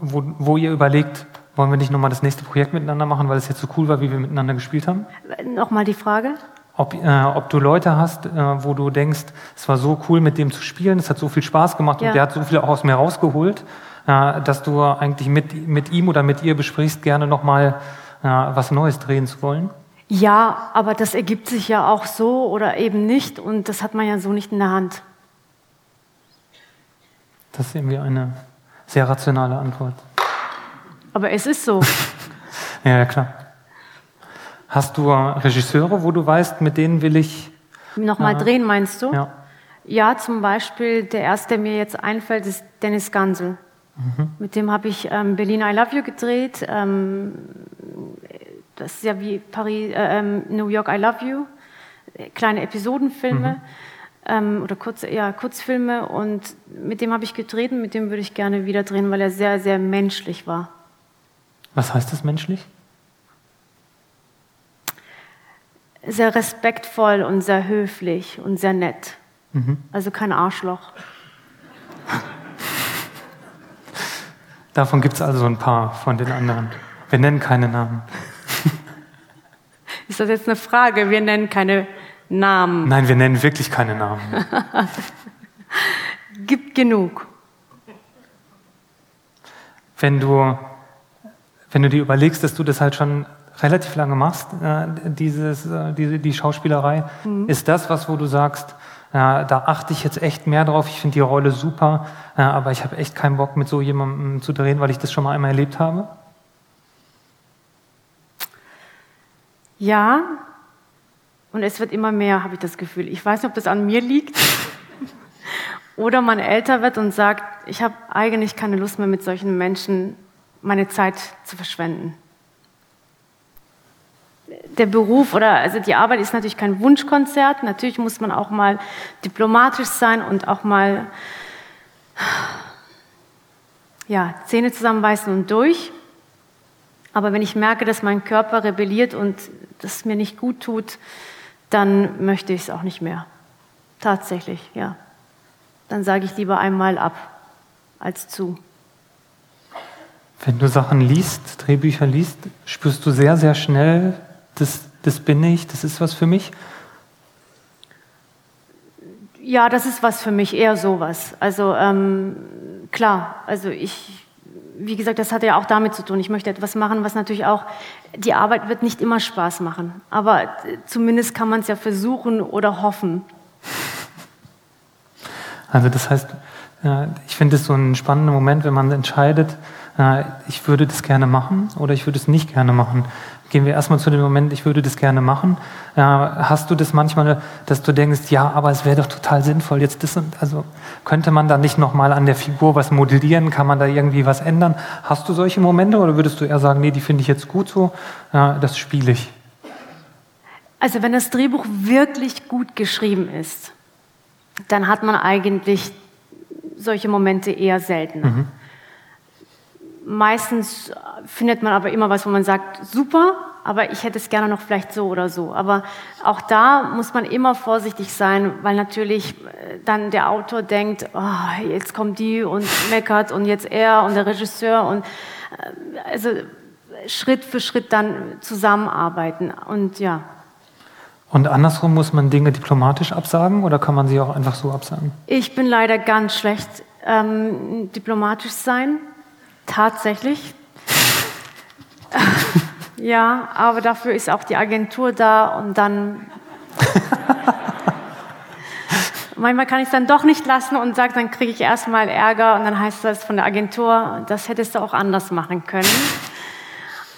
wo, wo ihr überlegt, wollen wir nicht nochmal das nächste Projekt miteinander machen, weil es jetzt so cool war, wie wir miteinander gespielt haben? Nochmal die Frage? Ob, äh, ob du Leute hast, äh, wo du denkst, es war so cool, mit dem zu spielen, es hat so viel Spaß gemacht ja. und der hat so viel auch aus mir rausgeholt, äh, dass du eigentlich mit, mit ihm oder mit ihr besprichst, gerne nochmal äh, was Neues drehen zu wollen? Ja, aber das ergibt sich ja auch so oder eben nicht und das hat man ja so nicht in der Hand. Das ist irgendwie eine sehr rationale Antwort. Aber es ist so. (laughs) ja, klar. Hast du Regisseure, wo du weißt, mit denen will ich. Nochmal äh, drehen, meinst du? Ja. Ja, zum Beispiel, der erste, der mir jetzt einfällt, ist Dennis Gansel. Mhm. Mit dem habe ich ähm, Berlin I Love You gedreht. Ähm, das ist ja wie Paris, äh, ähm, New York I Love You. Kleine Episodenfilme. Mhm. Ähm, oder kurz, ja, Kurzfilme und mit dem habe ich gedreht und mit dem würde ich gerne wieder drehen, weil er sehr, sehr menschlich war. Was heißt das menschlich? Sehr respektvoll und sehr höflich und sehr nett. Mhm. Also kein Arschloch. (laughs) Davon gibt es also ein paar von den anderen. Wir nennen keine Namen. (laughs) Ist das jetzt eine Frage? Wir nennen keine Namen. Nein, wir nennen wirklich keine Namen. (laughs) gibt genug. Wenn du, wenn du dir überlegst, dass du das halt schon relativ lange machst, äh, dieses, äh, diese, die Schauspielerei, mhm. ist das was, wo du sagst, äh, da achte ich jetzt echt mehr drauf, ich finde die Rolle super, äh, aber ich habe echt keinen Bock mit so jemandem zu drehen, weil ich das schon mal einmal erlebt habe? Ja, und es wird immer mehr, habe ich das Gefühl. Ich weiß nicht, ob das an mir liegt (laughs) oder man älter wird und sagt, ich habe eigentlich keine Lust mehr mit solchen Menschen meine Zeit zu verschwenden der Beruf oder also die Arbeit ist natürlich kein Wunschkonzert. Natürlich muss man auch mal diplomatisch sein und auch mal ja, Zähne zusammenbeißen und durch. Aber wenn ich merke, dass mein Körper rebelliert und das mir nicht gut tut, dann möchte ich es auch nicht mehr. Tatsächlich, ja. Dann sage ich lieber einmal ab als zu. Wenn du Sachen liest, Drehbücher liest, spürst du sehr, sehr schnell, das, das bin ich, das ist was für mich? Ja, das ist was für mich, eher sowas. Also ähm, klar, also ich, wie gesagt, das hat ja auch damit zu tun. Ich möchte etwas machen, was natürlich auch, die Arbeit wird nicht immer Spaß machen, aber zumindest kann man es ja versuchen oder hoffen. Also das heißt, ich finde es so ein spannender Moment, wenn man entscheidet, ich würde das gerne machen oder ich würde es nicht gerne machen. Gehen wir erstmal zu dem Moment, ich würde das gerne machen. Hast du das manchmal, dass du denkst, ja, aber es wäre doch total sinnvoll, jetzt das und, also könnte man da nicht nochmal an der Figur was modellieren, kann man da irgendwie was ändern? Hast du solche Momente oder würdest du eher sagen, nee, die finde ich jetzt gut so, das spiele ich? Also wenn das Drehbuch wirklich gut geschrieben ist, dann hat man eigentlich solche Momente eher selten. Mhm. Meistens findet man aber immer was, wo man sagt, super, aber ich hätte es gerne noch vielleicht so oder so. Aber auch da muss man immer vorsichtig sein, weil natürlich äh, dann der Autor denkt, oh, jetzt kommt die und meckert und jetzt er und der Regisseur und äh, also Schritt für Schritt dann zusammenarbeiten und ja. Und andersrum muss man Dinge diplomatisch absagen oder kann man sie auch einfach so absagen? Ich bin leider ganz schlecht ähm, diplomatisch sein. Tatsächlich. (laughs) ja, aber dafür ist auch die Agentur da und dann. (laughs) Manchmal kann ich es dann doch nicht lassen und sage, dann kriege ich erstmal Ärger und dann heißt das von der Agentur, das hättest du auch anders machen können.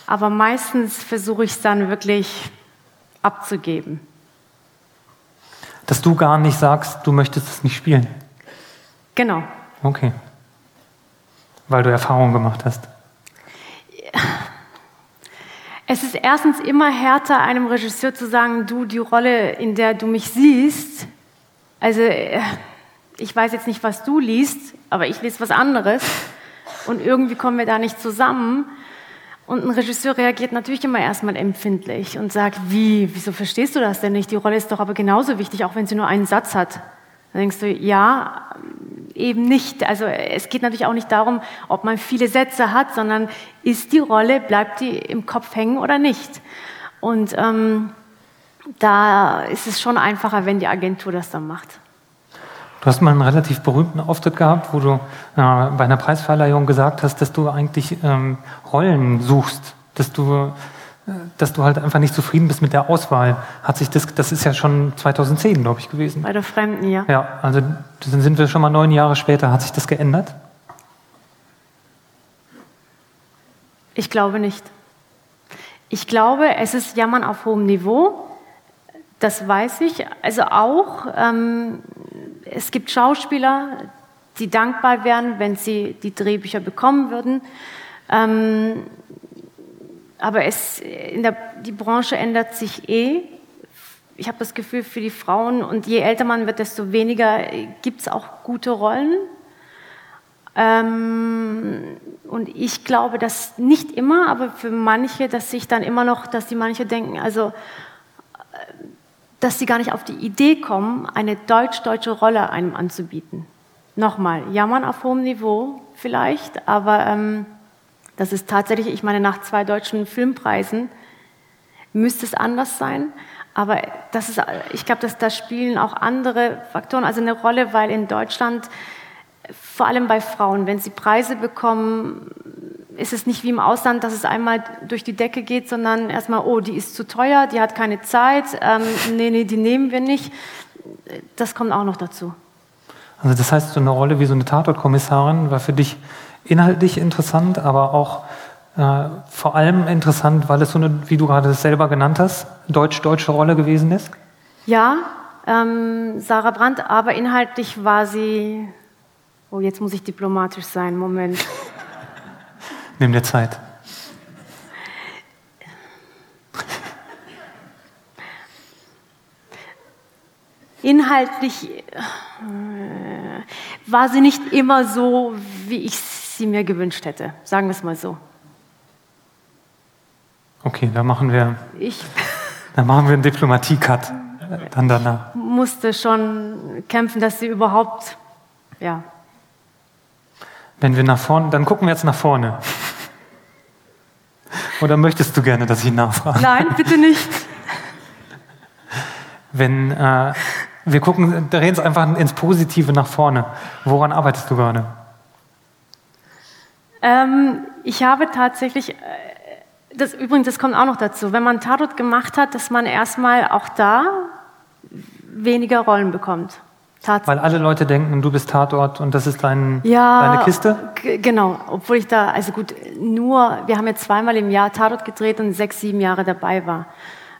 Aber meistens versuche ich es dann wirklich abzugeben. Dass du gar nicht sagst, du möchtest es nicht spielen. Genau. Okay. Weil du Erfahrungen gemacht hast. Es ist erstens immer härter, einem Regisseur zu sagen, du, die Rolle, in der du mich siehst, also ich weiß jetzt nicht, was du liest, aber ich lese was anderes und irgendwie kommen wir da nicht zusammen. Und ein Regisseur reagiert natürlich immer erstmal empfindlich und sagt, wie, wieso verstehst du das denn nicht? Die Rolle ist doch aber genauso wichtig, auch wenn sie nur einen Satz hat. Dann denkst du, ja, eben nicht. Also es geht natürlich auch nicht darum, ob man viele Sätze hat, sondern ist die Rolle, bleibt die im Kopf hängen oder nicht. Und ähm, da ist es schon einfacher, wenn die Agentur das dann macht. Du hast mal einen relativ berühmten Auftritt gehabt, wo du äh, bei einer Preisverleihung gesagt hast, dass du eigentlich ähm, Rollen suchst, dass du dass du halt einfach nicht zufrieden bist mit der Auswahl. Hat sich das, das ist ja schon 2010, glaube ich, gewesen. Bei der Fremden, ja. Ja, also dann sind wir schon mal neun Jahre später. Hat sich das geändert? Ich glaube nicht. Ich glaube, es ist Jammern auf hohem Niveau. Das weiß ich. Also auch, ähm, es gibt Schauspieler, die dankbar wären, wenn sie die Drehbücher bekommen würden. Ähm, aber es, in der, die Branche ändert sich eh. Ich habe das Gefühl, für die Frauen, und je älter man wird, desto weniger gibt es auch gute Rollen. Ähm, und ich glaube, dass nicht immer, aber für manche, dass sich dann immer noch, dass die manche denken, also, dass sie gar nicht auf die Idee kommen, eine deutsch-deutsche Rolle einem anzubieten. Nochmal, jammern auf hohem Niveau vielleicht, aber ähm, das ist tatsächlich, ich meine, nach zwei deutschen Filmpreisen müsste es anders sein. Aber das ist, ich glaube, dass da spielen auch andere Faktoren also eine Rolle, weil in Deutschland, vor allem bei Frauen, wenn sie Preise bekommen, ist es nicht wie im Ausland, dass es einmal durch die Decke geht, sondern erstmal, oh, die ist zu teuer, die hat keine Zeit, ähm, nee, nee, die nehmen wir nicht. Das kommt auch noch dazu. Also das heißt, so eine Rolle wie so eine Tatortkommissarin war für dich inhaltlich interessant, aber auch äh, vor allem interessant, weil es so eine, wie du gerade es selber genannt hast, deutsch-deutsche Rolle gewesen ist? Ja, ähm, Sarah Brandt, aber inhaltlich war sie. Oh, jetzt muss ich diplomatisch sein, Moment. (laughs) Nimm dir Zeit. Inhaltlich äh, war sie nicht immer so, wie ich es sie mir gewünscht hätte. Sagen wir es mal so. Okay, da machen wir, Ich (laughs) da machen wir einen Diplomatie-Cut dann danach. musste schon kämpfen, dass sie überhaupt, ja, Wenn wir nach vorne, dann gucken wir jetzt nach vorne. Oder möchtest du gerne, dass ich nachfrage? nein, bitte nicht. Wenn äh, wir gucken, drehen es einfach ins Positive nach vorne. Woran arbeitest du gerade? Ähm, ich habe tatsächlich, äh, das, übrigens, das kommt auch noch dazu, wenn man Tatort gemacht hat, dass man erstmal auch da weniger Rollen bekommt. Tats Weil alle Leute denken, du bist Tatort und das ist dein, ja, deine Kiste. Genau, obwohl ich da, also gut, nur, wir haben jetzt zweimal im Jahr Tatort gedreht und sechs, sieben Jahre dabei war.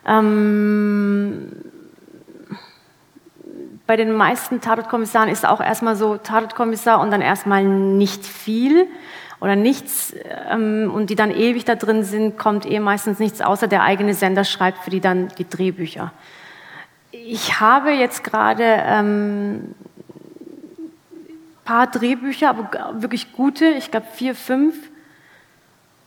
Ähm, bei den meisten Tatortkommissaren ist auch erstmal so Tatortkommissar und dann erstmal nicht viel oder nichts ähm, und die dann ewig da drin sind, kommt eh meistens nichts, außer der eigene Sender schreibt für die dann die Drehbücher. Ich habe jetzt gerade ähm, paar Drehbücher, aber wirklich gute, ich glaube vier, fünf.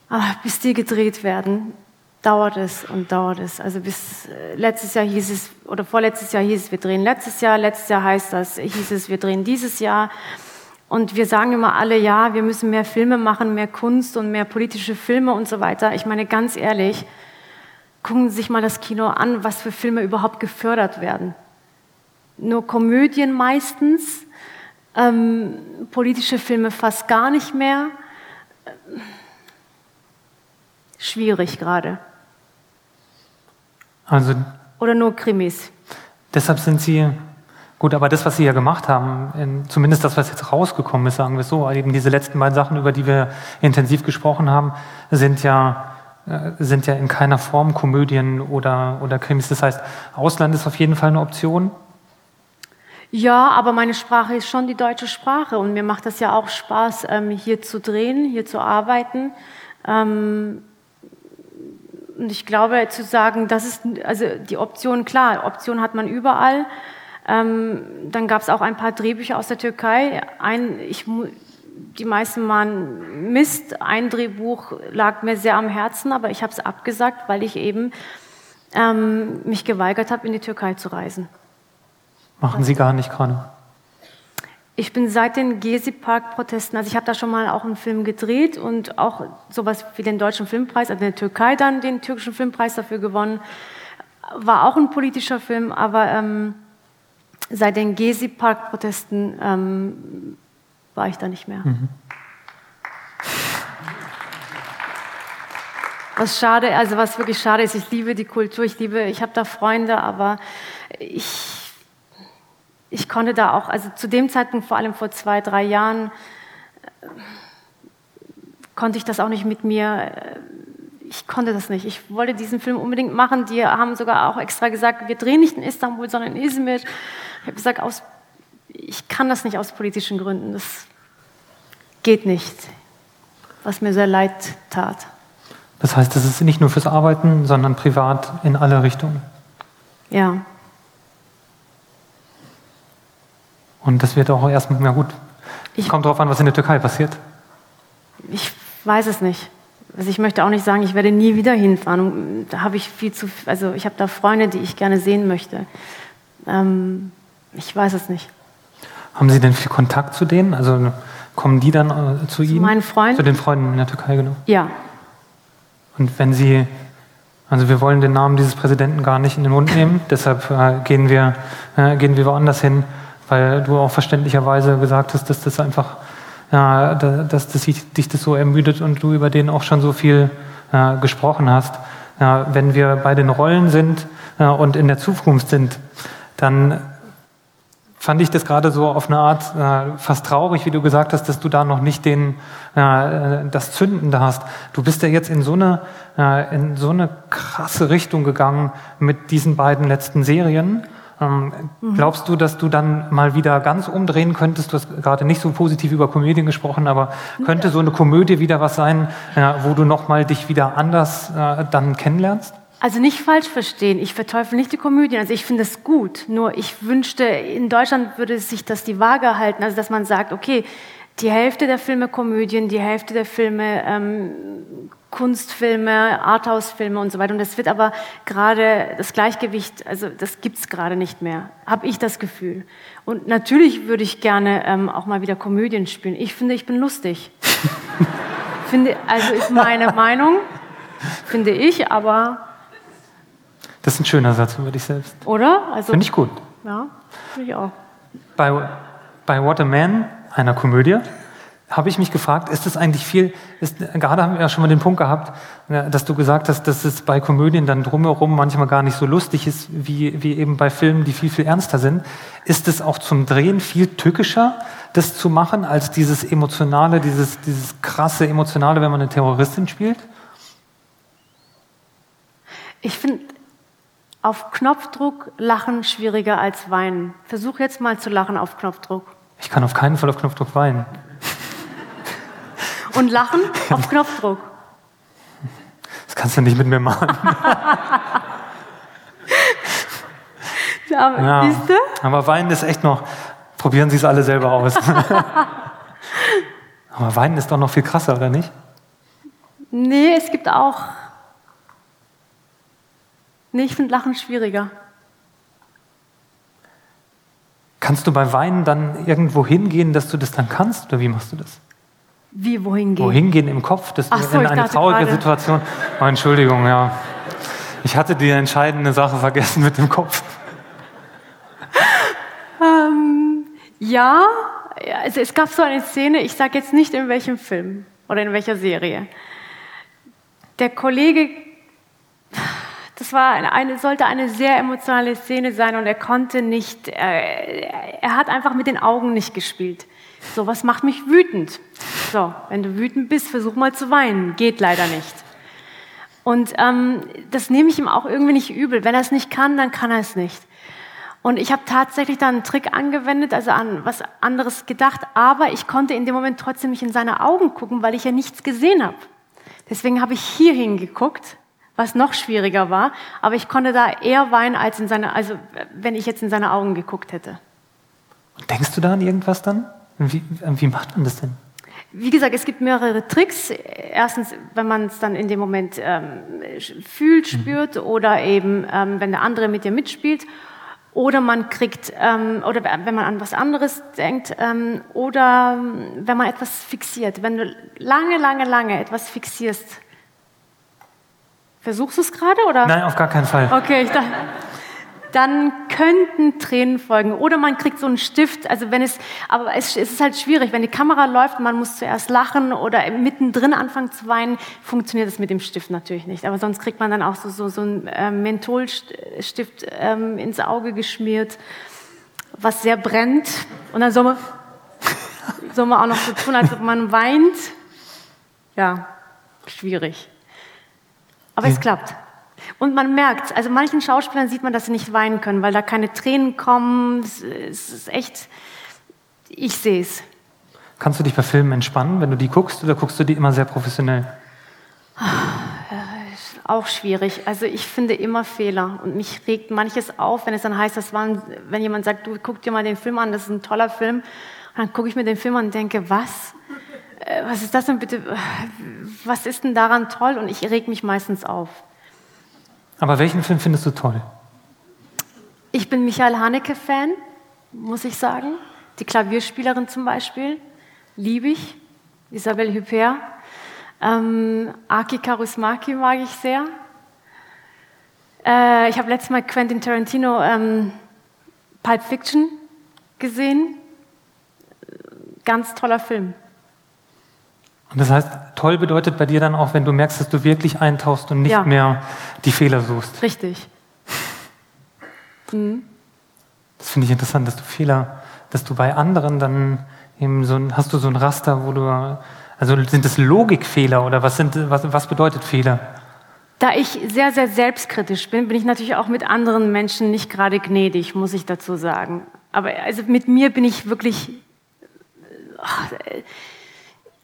Aber bis die gedreht werden, dauert es und dauert es. Also bis äh, letztes Jahr hieß es, oder vorletztes Jahr hieß es, wir drehen letztes Jahr, letztes Jahr heißt das, hieß es, wir drehen dieses Jahr. Und wir sagen immer alle, ja, wir müssen mehr Filme machen, mehr Kunst und mehr politische Filme und so weiter. Ich meine, ganz ehrlich, gucken Sie sich mal das Kino an, was für Filme überhaupt gefördert werden. Nur Komödien meistens, ähm, politische Filme fast gar nicht mehr. Schwierig gerade. Also Oder nur Krimis. deshalb sind sie gut, aber das, was sie ja gemacht haben, in, zumindest das, was jetzt rausgekommen ist, sagen wir es so, eben diese letzten beiden Sachen, über die wir intensiv gesprochen haben, sind ja äh, sind ja in keiner Form Komödien oder, oder Krimis. Das heißt, Ausland ist auf jeden Fall eine Option. Ja, aber meine Sprache ist schon die deutsche Sprache und mir macht das ja auch Spaß, ähm, hier zu drehen, hier zu arbeiten. Ähm, und ich glaube, zu sagen, das ist also die Option, klar, Option hat man überall. Ähm, dann gab es auch ein paar Drehbücher aus der Türkei. Ein, ich, die meisten waren Mist. Ein Drehbuch lag mir sehr am Herzen, aber ich habe es abgesagt, weil ich eben ähm, mich geweigert habe, in die Türkei zu reisen. Machen sie gar nicht gerade. Ich bin seit den Gezi-Park-Protesten, also ich habe da schon mal auch einen Film gedreht und auch sowas wie den Deutschen Filmpreis, also in der Türkei dann den türkischen Filmpreis dafür gewonnen. War auch ein politischer Film, aber ähm, seit den Gezi-Park-Protesten ähm, war ich da nicht mehr. Was schade, also was wirklich schade ist, ich liebe die Kultur, ich liebe, ich habe da Freunde, aber ich ich konnte da auch, also zu dem Zeitpunkt, vor allem vor zwei, drei Jahren, äh, konnte ich das auch nicht mit mir, äh, ich konnte das nicht. Ich wollte diesen Film unbedingt machen. Die haben sogar auch extra gesagt, wir drehen nicht in Istanbul, sondern in Izmir. Ich habe gesagt, aus, ich kann das nicht aus politischen Gründen. Das geht nicht. Was mir sehr leid tat. Das heißt, es ist nicht nur fürs Arbeiten, sondern privat in alle Richtungen. Ja. Und das wird auch erstmal, na gut, Ich- kommt darauf an, was in der Türkei passiert. Ich weiß es nicht. Also ich möchte auch nicht sagen, ich werde nie wieder hinfahren. Da habe ich viel zu, also ich habe da Freunde, die ich gerne sehen möchte. Ähm, ich weiß es nicht. Haben Sie denn viel Kontakt zu denen? Also kommen die dann äh, zu, Ihnen? meinen Freunden? Zu den Freunden in der Türkei, genau. Ja, Und wenn Sie, also wir wollen den Namen dieses Präsidenten gar nicht in den Mund nehmen, (clears throat) deshalb äh, gehen, wir, äh, gehen wir woanders hin, weil du auch verständlicherweise gesagt hast, dass das einfach, ja, da- dass das dich, das so ermüdet und du über den auch schon so viel äh, gesprochen hast. Wenn wir bei den Rollen sind äh, und in der Zukunft sind, dann fand ich das gerade so auf eine Art äh, fast traurig, wie du gesagt hast, dass du da noch nicht den, äh, das Zündende hast. Du bist ja jetzt in so, eine, äh, in so eine krasse Richtung gegangen mit diesen beiden letzten Serien. Ähm, Glaubst du, dass du dann mal wieder ganz umdrehen könntest? Du hast gerade nicht so positiv über Komödien gesprochen, aber könnte so eine Komödie wieder was sein, äh, wo du nochmal dich wieder anders äh, dann kennenlernst? Also nicht falsch verstehen, ich verteufel nicht die Komödien, also ich finde es gut, nur ich wünschte, in Deutschland würde sich das die Waage halten, also dass man sagt, okay, die Hälfte der Filme Komödien, die Hälfte der Filme ähm, Kunstfilme, Arthouse-Filme und so weiter. Und das wird aber gerade das Gleichgewicht, also das gibt es gerade nicht mehr, habe ich das Gefühl. Und natürlich würde ich gerne ähm, auch mal wieder Komödien spielen. Ich finde, ich bin lustig. (laughs) finde, also ist meine Meinung, finde ich, aber das ist ein schöner Satz über dich selbst. Oder? Also, Finde ich gut. Ja, finde ich auch. Bei, bei What a Man, einer Komödie, habe ich mich gefragt, ist es eigentlich viel, ist, gerade haben wir ja schon mal den Punkt gehabt, dass du gesagt hast, dass es bei Komödien dann drumherum manchmal gar nicht so lustig ist, wie, wie eben bei Filmen, die viel, viel ernster sind. Ist es auch zum Drehen viel tückischer, das zu machen, als dieses emotionale, dieses, dieses krasse emotionale, wenn man eine Terroristin spielt? Ich finde, auf Knopfdruck lachen schwieriger als weinen. Versuch jetzt mal zu lachen auf Knopfdruck. Ich kann auf keinen Fall auf Knopfdruck weinen. Und lachen auf Knopfdruck. Das kannst du nicht mit mir machen. aber, (laughs) ja, aber weinen ist echt noch. Probieren Sie es alle selber aus. (laughs) aber weinen ist doch noch viel krasser, oder nicht? Nee, es gibt auch Nee, ich finde Lachen schwieriger. Kannst du bei Weinen dann irgendwo hingehen, dass du das dann kannst? Oder wie machst du das? Wie, wohin gehen? Wohin gehen im Kopf? Dass Ach so, in eine traurige gerade. Situation. Oh, Entschuldigung, ja. Ich hatte die entscheidende Sache vergessen mit dem Kopf. Ähm, ja, also es gab so eine Szene, ich sage jetzt nicht in welchem Film oder in welcher Serie. Der Kollege das war eine, sollte eine sehr emotionale Szene sein und er konnte nicht, er, er hat einfach mit den Augen nicht gespielt. So was macht mich wütend. So, wenn du wütend bist, versuch mal zu weinen. Geht leider nicht. Und ähm, das nehme ich ihm auch irgendwie nicht übel. Wenn er es nicht kann, dann kann er es nicht. Und ich habe tatsächlich dann einen Trick angewendet, also an was anderes gedacht, aber ich konnte in dem Moment trotzdem nicht in seine Augen gucken, weil ich ja nichts gesehen habe. Deswegen habe ich hier hingeguckt was noch schwieriger war. Aber ich konnte da eher weinen, als in seine, also wenn ich jetzt in seine Augen geguckt hätte. denkst du da an irgendwas dann? Wie, wie macht man das denn? Wie gesagt, es gibt mehrere Tricks. Erstens, wenn man es dann in dem Moment ähm, fühlt, mhm. spürt mhm. oder eben, ähm, wenn der andere mit dir mitspielt. Oder man kriegt, ähm, oder wenn man an was anderes denkt, ähm, oder ähm, wenn man etwas fixiert. Wenn du lange, lange, lange etwas fixierst, Versuchst du es gerade oder? Nein, auf gar keinen Fall. Okay, ich dachte, dann könnten Tränen folgen oder man kriegt so einen Stift. Also wenn es, aber es, es ist halt schwierig, wenn die Kamera läuft, man muss zuerst lachen oder mittendrin anfangen zu weinen, funktioniert das mit dem Stift natürlich nicht. Aber sonst kriegt man dann auch so so, so einen äh, Mentholstift ähm, ins Auge geschmiert, was sehr brennt und dann soll man, soll man auch noch so tun, als ob man weint. Ja, schwierig. Aber es klappt. Und man merkt, also manchen Schauspielern sieht man, dass sie nicht weinen können, weil da keine Tränen kommen. Es ist echt, ich sehe es. Kannst du dich bei Filmen entspannen, wenn du die guckst, oder guckst du die immer sehr professionell? Auch schwierig. Also ich finde immer Fehler und mich regt manches auf, wenn es dann heißt, das waren, wenn jemand sagt, du guck dir mal den Film an, das ist ein toller Film, und dann gucke ich mir den Film an und denke, was? Äh, was ist das denn bitte? Was ist denn daran toll? Und ich reg mich meistens auf. Aber welchen Film findest du toll? Ich bin Michael Haneke-Fan, muss ich sagen. Die Klavierspielerin zum Beispiel, liebe ich. Isabelle Huppert. Ähm, Aki Karusmaki mag ich sehr. Äh, ich habe letztes Mal Quentin Tarantino ähm, Pulp Fiction gesehen. Ganz toller Film. Und das heißt, toll bedeutet bei dir dann auch, wenn du merkst, dass du wirklich eintauchst und nicht ja. mehr die Fehler suchst. Richtig. Mhm. Das finde ich interessant, dass du Fehler, dass du bei anderen dann eben so ein, hast du so ein Raster, wo du, also sind das Logikfehler oder was sind, was, was bedeutet Fehler? Da ich sehr, sehr selbstkritisch bin, bin ich natürlich auch mit anderen Menschen nicht gerade gnädig, muss ich dazu sagen. Aber also mit mir bin ich wirklich, ach,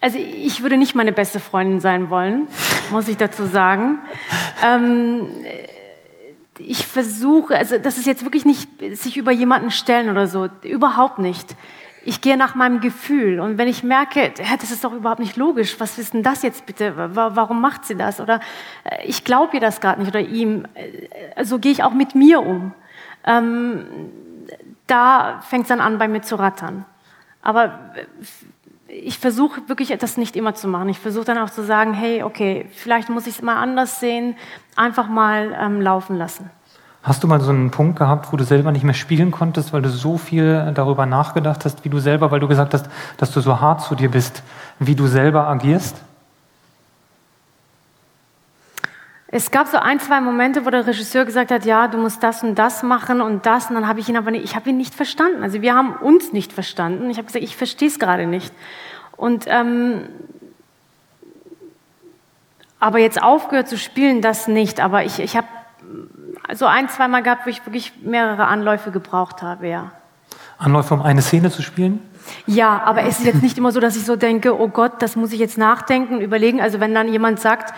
also ich würde nicht meine beste Freundin sein wollen, muss ich dazu sagen. Ähm, ich versuche, also das ist jetzt wirklich nicht sich über jemanden stellen oder so, überhaupt nicht. Ich gehe nach meinem Gefühl und wenn ich merke, das ist doch überhaupt nicht logisch, was ist denn das jetzt bitte, warum macht sie das oder äh, ich glaube ihr das gerade nicht oder ihm, äh, so gehe ich auch mit mir um. Ähm, da fängt es dann an, bei mir zu rattern. Aber ich versuche wirklich das nicht immer zu machen. Ich versuche dann auch zu sagen, hey, okay, vielleicht muss ich es mal anders sehen, einfach mal ähm, laufen lassen. Hast du mal so einen Punkt gehabt, wo du selber nicht mehr spielen konntest, weil du so viel darüber nachgedacht hast, wie du selber, weil du gesagt hast, dass du so hart zu dir bist, wie du selber agierst? Es gab so ein, zwei Momente, wo der Regisseur gesagt hat, ja, du musst das und das machen und das. Und dann habe ich ihn aber nicht, ich habe ihn nicht verstanden. Also wir haben uns nicht verstanden. Ich habe gesagt, ich verstehe es gerade nicht. Und ähm, aber jetzt aufgehört zu spielen, das nicht. Aber ich, ich habe so ein, zwei Mal gehabt, wo ich wirklich mehrere Anläufe gebraucht habe, ja. Anläufe, um eine Szene zu spielen? Ja, aber es ist jetzt nicht immer so, dass ich so denke, oh Gott, das muss ich jetzt nachdenken, überlegen. Also wenn dann jemand sagt,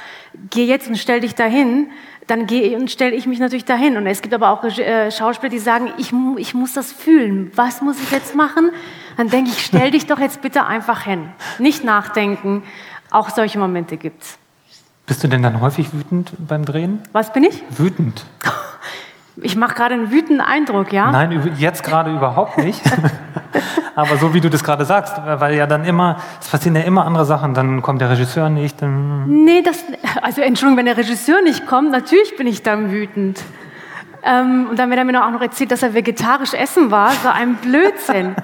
geh jetzt und stell dich dahin, dann gehe und stelle ich mich natürlich dahin. Und es gibt aber auch äh, Schauspieler, die sagen, ich, ich muss das fühlen. Was muss ich jetzt machen? Dann denke ich, stell dich doch jetzt bitte einfach hin. Nicht nachdenken. Auch solche Momente gibt's. Bist du denn dann häufig wütend beim Drehen? Was bin ich? Wütend. (laughs) Ich mache gerade einen wütenden Eindruck, ja? Nein, jetzt gerade überhaupt nicht. (laughs) Aber so wie du das gerade sagst, weil ja dann immer, es passieren ja immer andere Sachen, dann kommt der Regisseur nicht. Dann nee, das, also Entschuldigung, wenn der Regisseur nicht kommt, natürlich bin ich dann wütend. Ähm, und dann, wird er mir auch noch erzählt, dass er vegetarisch essen war, so ein Blödsinn.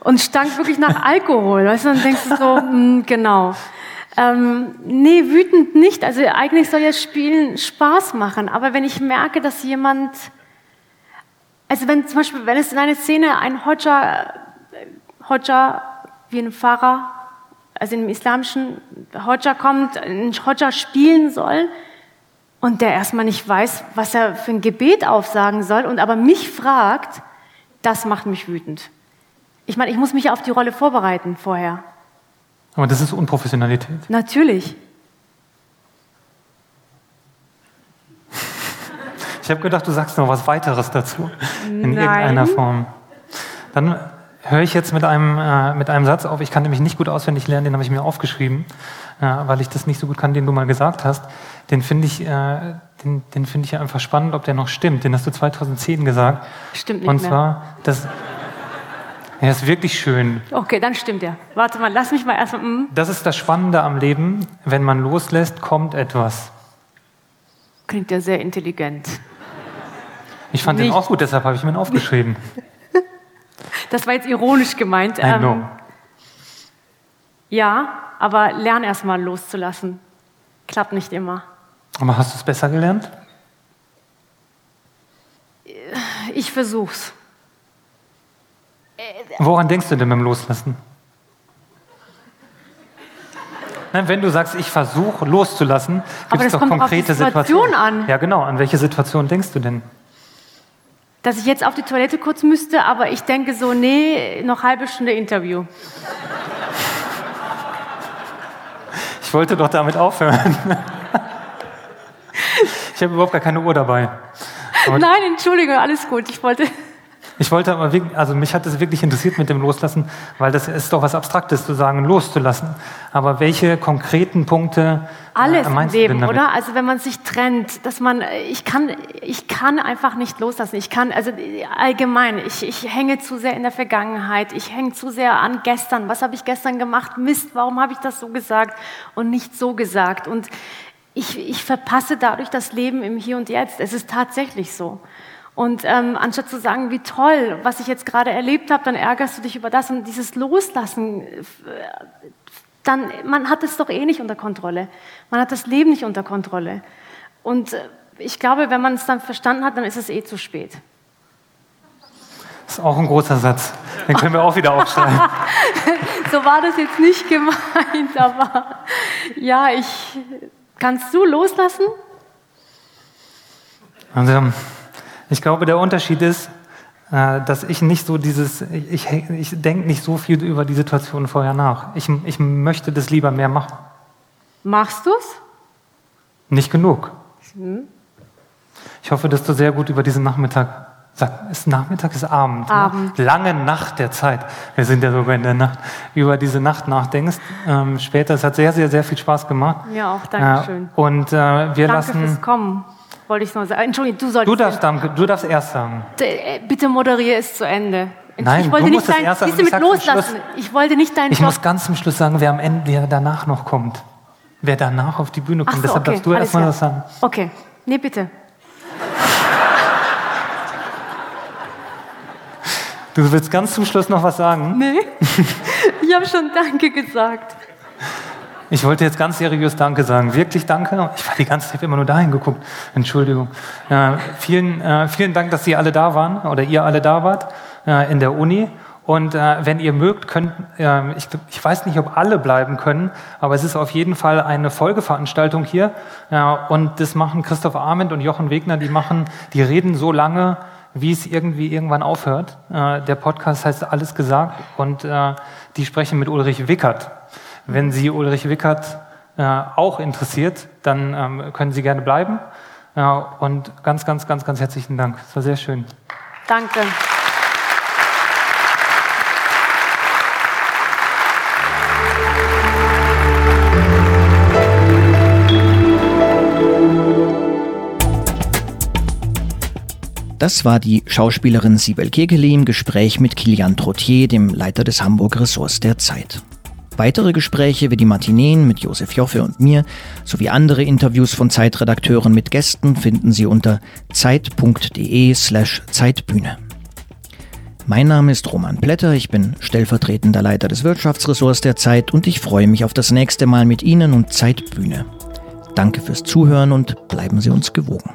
Und stank wirklich nach Alkohol. Weißt du, dann denkst du so, mh, hm, genau. Ähm, nee, wütend nicht. Also eigentlich soll ja Spielen Spaß machen. Aber wenn ich merke, dass jemand, also wenn zum Beispiel, wenn es in einer Szene ein Hodja, Hodja wie ein Pfarrer, also im islamischen Hodja kommt, ein Hodja spielen soll und der erstmal nicht weiß, was er für ein Gebet aufsagen soll und aber mich fragt, das macht mich wütend. Ich meine, ich muss mich auf die Rolle vorbereiten vorher. Aber das ist Unprofessionalität. Natürlich. Ich habe gedacht, du sagst noch was weiteres dazu. In Nein. irgendeiner Form. Dann höre ich jetzt mit einem, äh, mit einem Satz auf. Ich kann nämlich nicht gut auswendig lernen, den habe ich mir aufgeschrieben, äh, weil ich das nicht so gut kann, den du mal gesagt hast. Den finde ich, äh, den, den finde ich einfach spannend, ob der noch stimmt. Den hast du 2010 gesagt. Stimmt nicht Und zwar, das, er ist wirklich schön. Okay, dann stimmt er. Warte mal, lass mich mal erstmal. Mm. Das ist das Spannende am Leben. Wenn man loslässt, kommt etwas. Klingt ja sehr intelligent. Ich fand Nicht. den auch gut, deshalb habe ich mir ihn aufgeschrieben. (laughs) Das war jetzt ironisch gemeint. I know. Ähm, ja, aber lern erst mal loszulassen. Klappt nicht immer. Aber hast du es besser gelernt? Ich versuch's. Woran denkst du denn beim Loslassen? Nein, wenn du sagst, ich versuche loszulassen, gibt es doch konkrete Situationen. An. Ja, genau. An welche Situation denkst du denn? Dass ich jetzt auf die Toilette kurz müsste, aber ich denke so, nee, noch halbe Stunde Interview. (laughs) Ich wollte doch damit aufhören. (laughs) Ich habe überhaupt gar keine Uhr dabei. Aber Nein, Entschuldigung, alles gut. Ich wollte. Ich wollte aber wirklich, also mich hat es wirklich interessiert mit dem Loslassen, weil das ist doch was Abstraktes zu sagen, loszulassen. Aber welche konkreten Punkte äh, alles äh, im Leben, oder? Also wenn man sich trennt, dass man, ich kann, ich kann einfach nicht loslassen. Ich kann, also allgemein, ich, ich hänge zu sehr in der Vergangenheit. Ich hänge zu sehr an gestern. Was habe ich gestern gemacht? Mist, warum habe ich das so gesagt und nicht so gesagt? Und ich, ich verpasse dadurch das Leben im Hier und Jetzt. Es ist tatsächlich so. Und ähm, anstatt zu sagen, wie toll, was ich jetzt gerade erlebt habe, dann ärgerst du dich über das und dieses Loslassen, äh, dann, man hat es doch eh nicht unter Kontrolle. Man hat das Leben nicht unter Kontrolle. Und äh, ich glaube, wenn man es dann verstanden hat, dann ist es eh zu spät. Das ist auch ein großer Satz. Den können wir auch wieder aufschreiben. (laughs) so war das jetzt nicht gemeint, aber ja, ich. Kannst du loslassen? Also, ich glaube, der Unterschied ist, äh, dass ich nicht so dieses, ich, ich denke nicht so viel über die Situation vorher nach. Ich, ich möchte das lieber mehr machen. Machst du es? Nicht genug. Hm. Ich hoffe, dass du sehr gut über diesen Nachmittag, ist Nachmittag, ist Abend, ne? Abend. Ne? lange Nacht der Zeit, wir sind ja sogar in der Nacht, über diese Nacht nachdenkst. Ähm, später, es hat sehr, sehr, sehr viel Spaß gemacht. Ja, auch, danke schön. Äh, und äh, wir danke lassen... Fürs Kommen wollte ich noch sagen. Entschuldigung, du solltest. Du darfst, dann, du darfst erst sagen. Äh, bitte moderiere es zu Ende. Nein, ich wollte du nicht musst dein, erst sagen. mit loslassen. Ich wollte nicht deinen Ich Job. muss ganz zum Schluss sagen, wer am Ende, wer danach noch kommt. Wer danach auf die Bühne kommt. so, Deshalb okay. darfst du erst mal was sagen. Okay. Nee, bitte. (laughs) Du willst ganz zum Schluss noch was sagen? Nee. Ich habe schon Danke gesagt. Ich wollte jetzt ganz seriös Danke sagen. Wirklich Danke. Ich war die ganze Zeit immer nur dahin geguckt. Entschuldigung. Ja, vielen, äh, vielen Dank, dass Sie alle da waren oder ihr alle da wart äh, in der Uni. Und äh, wenn ihr mögt, könnt, äh, ich, ich, weiß nicht, ob alle bleiben können, aber es ist auf jeden Fall eine Folgeveranstaltung hier. und das machen Christoph Arment und Jochen Wegner, die machen, die reden so lange, wie es irgendwie irgendwann aufhört. Äh, der Podcast heißt Alles gesagt und äh, die sprechen mit Ulrich Wickert. Wenn Sie Ulrich Wickert äh, auch interessiert, dann ähm, können Sie gerne bleiben. Äh, und ganz, ganz, ganz, ganz herzlichen Dank. Es war sehr schön. Danke. Das war die Schauspielerin Sibel Kekeli im Gespräch mit Kilian Trottier, dem Leiter des Hamburg Ressorts der Zeit. Weitere Gespräche wie die Matineen mit Josef Joffe und mir sowie andere Interviews von Zeitredakteuren mit Gästen finden Sie unter zeit.de slash Zeitbühne. Mein Name ist Roman Plätter, ich bin stellvertretender Leiter des Wirtschaftsressorts der Zeit und ich freue mich auf das nächste Mal mit Ihnen und Zeitbühne. Danke fürs Zuhören und bleiben Sie uns gewogen.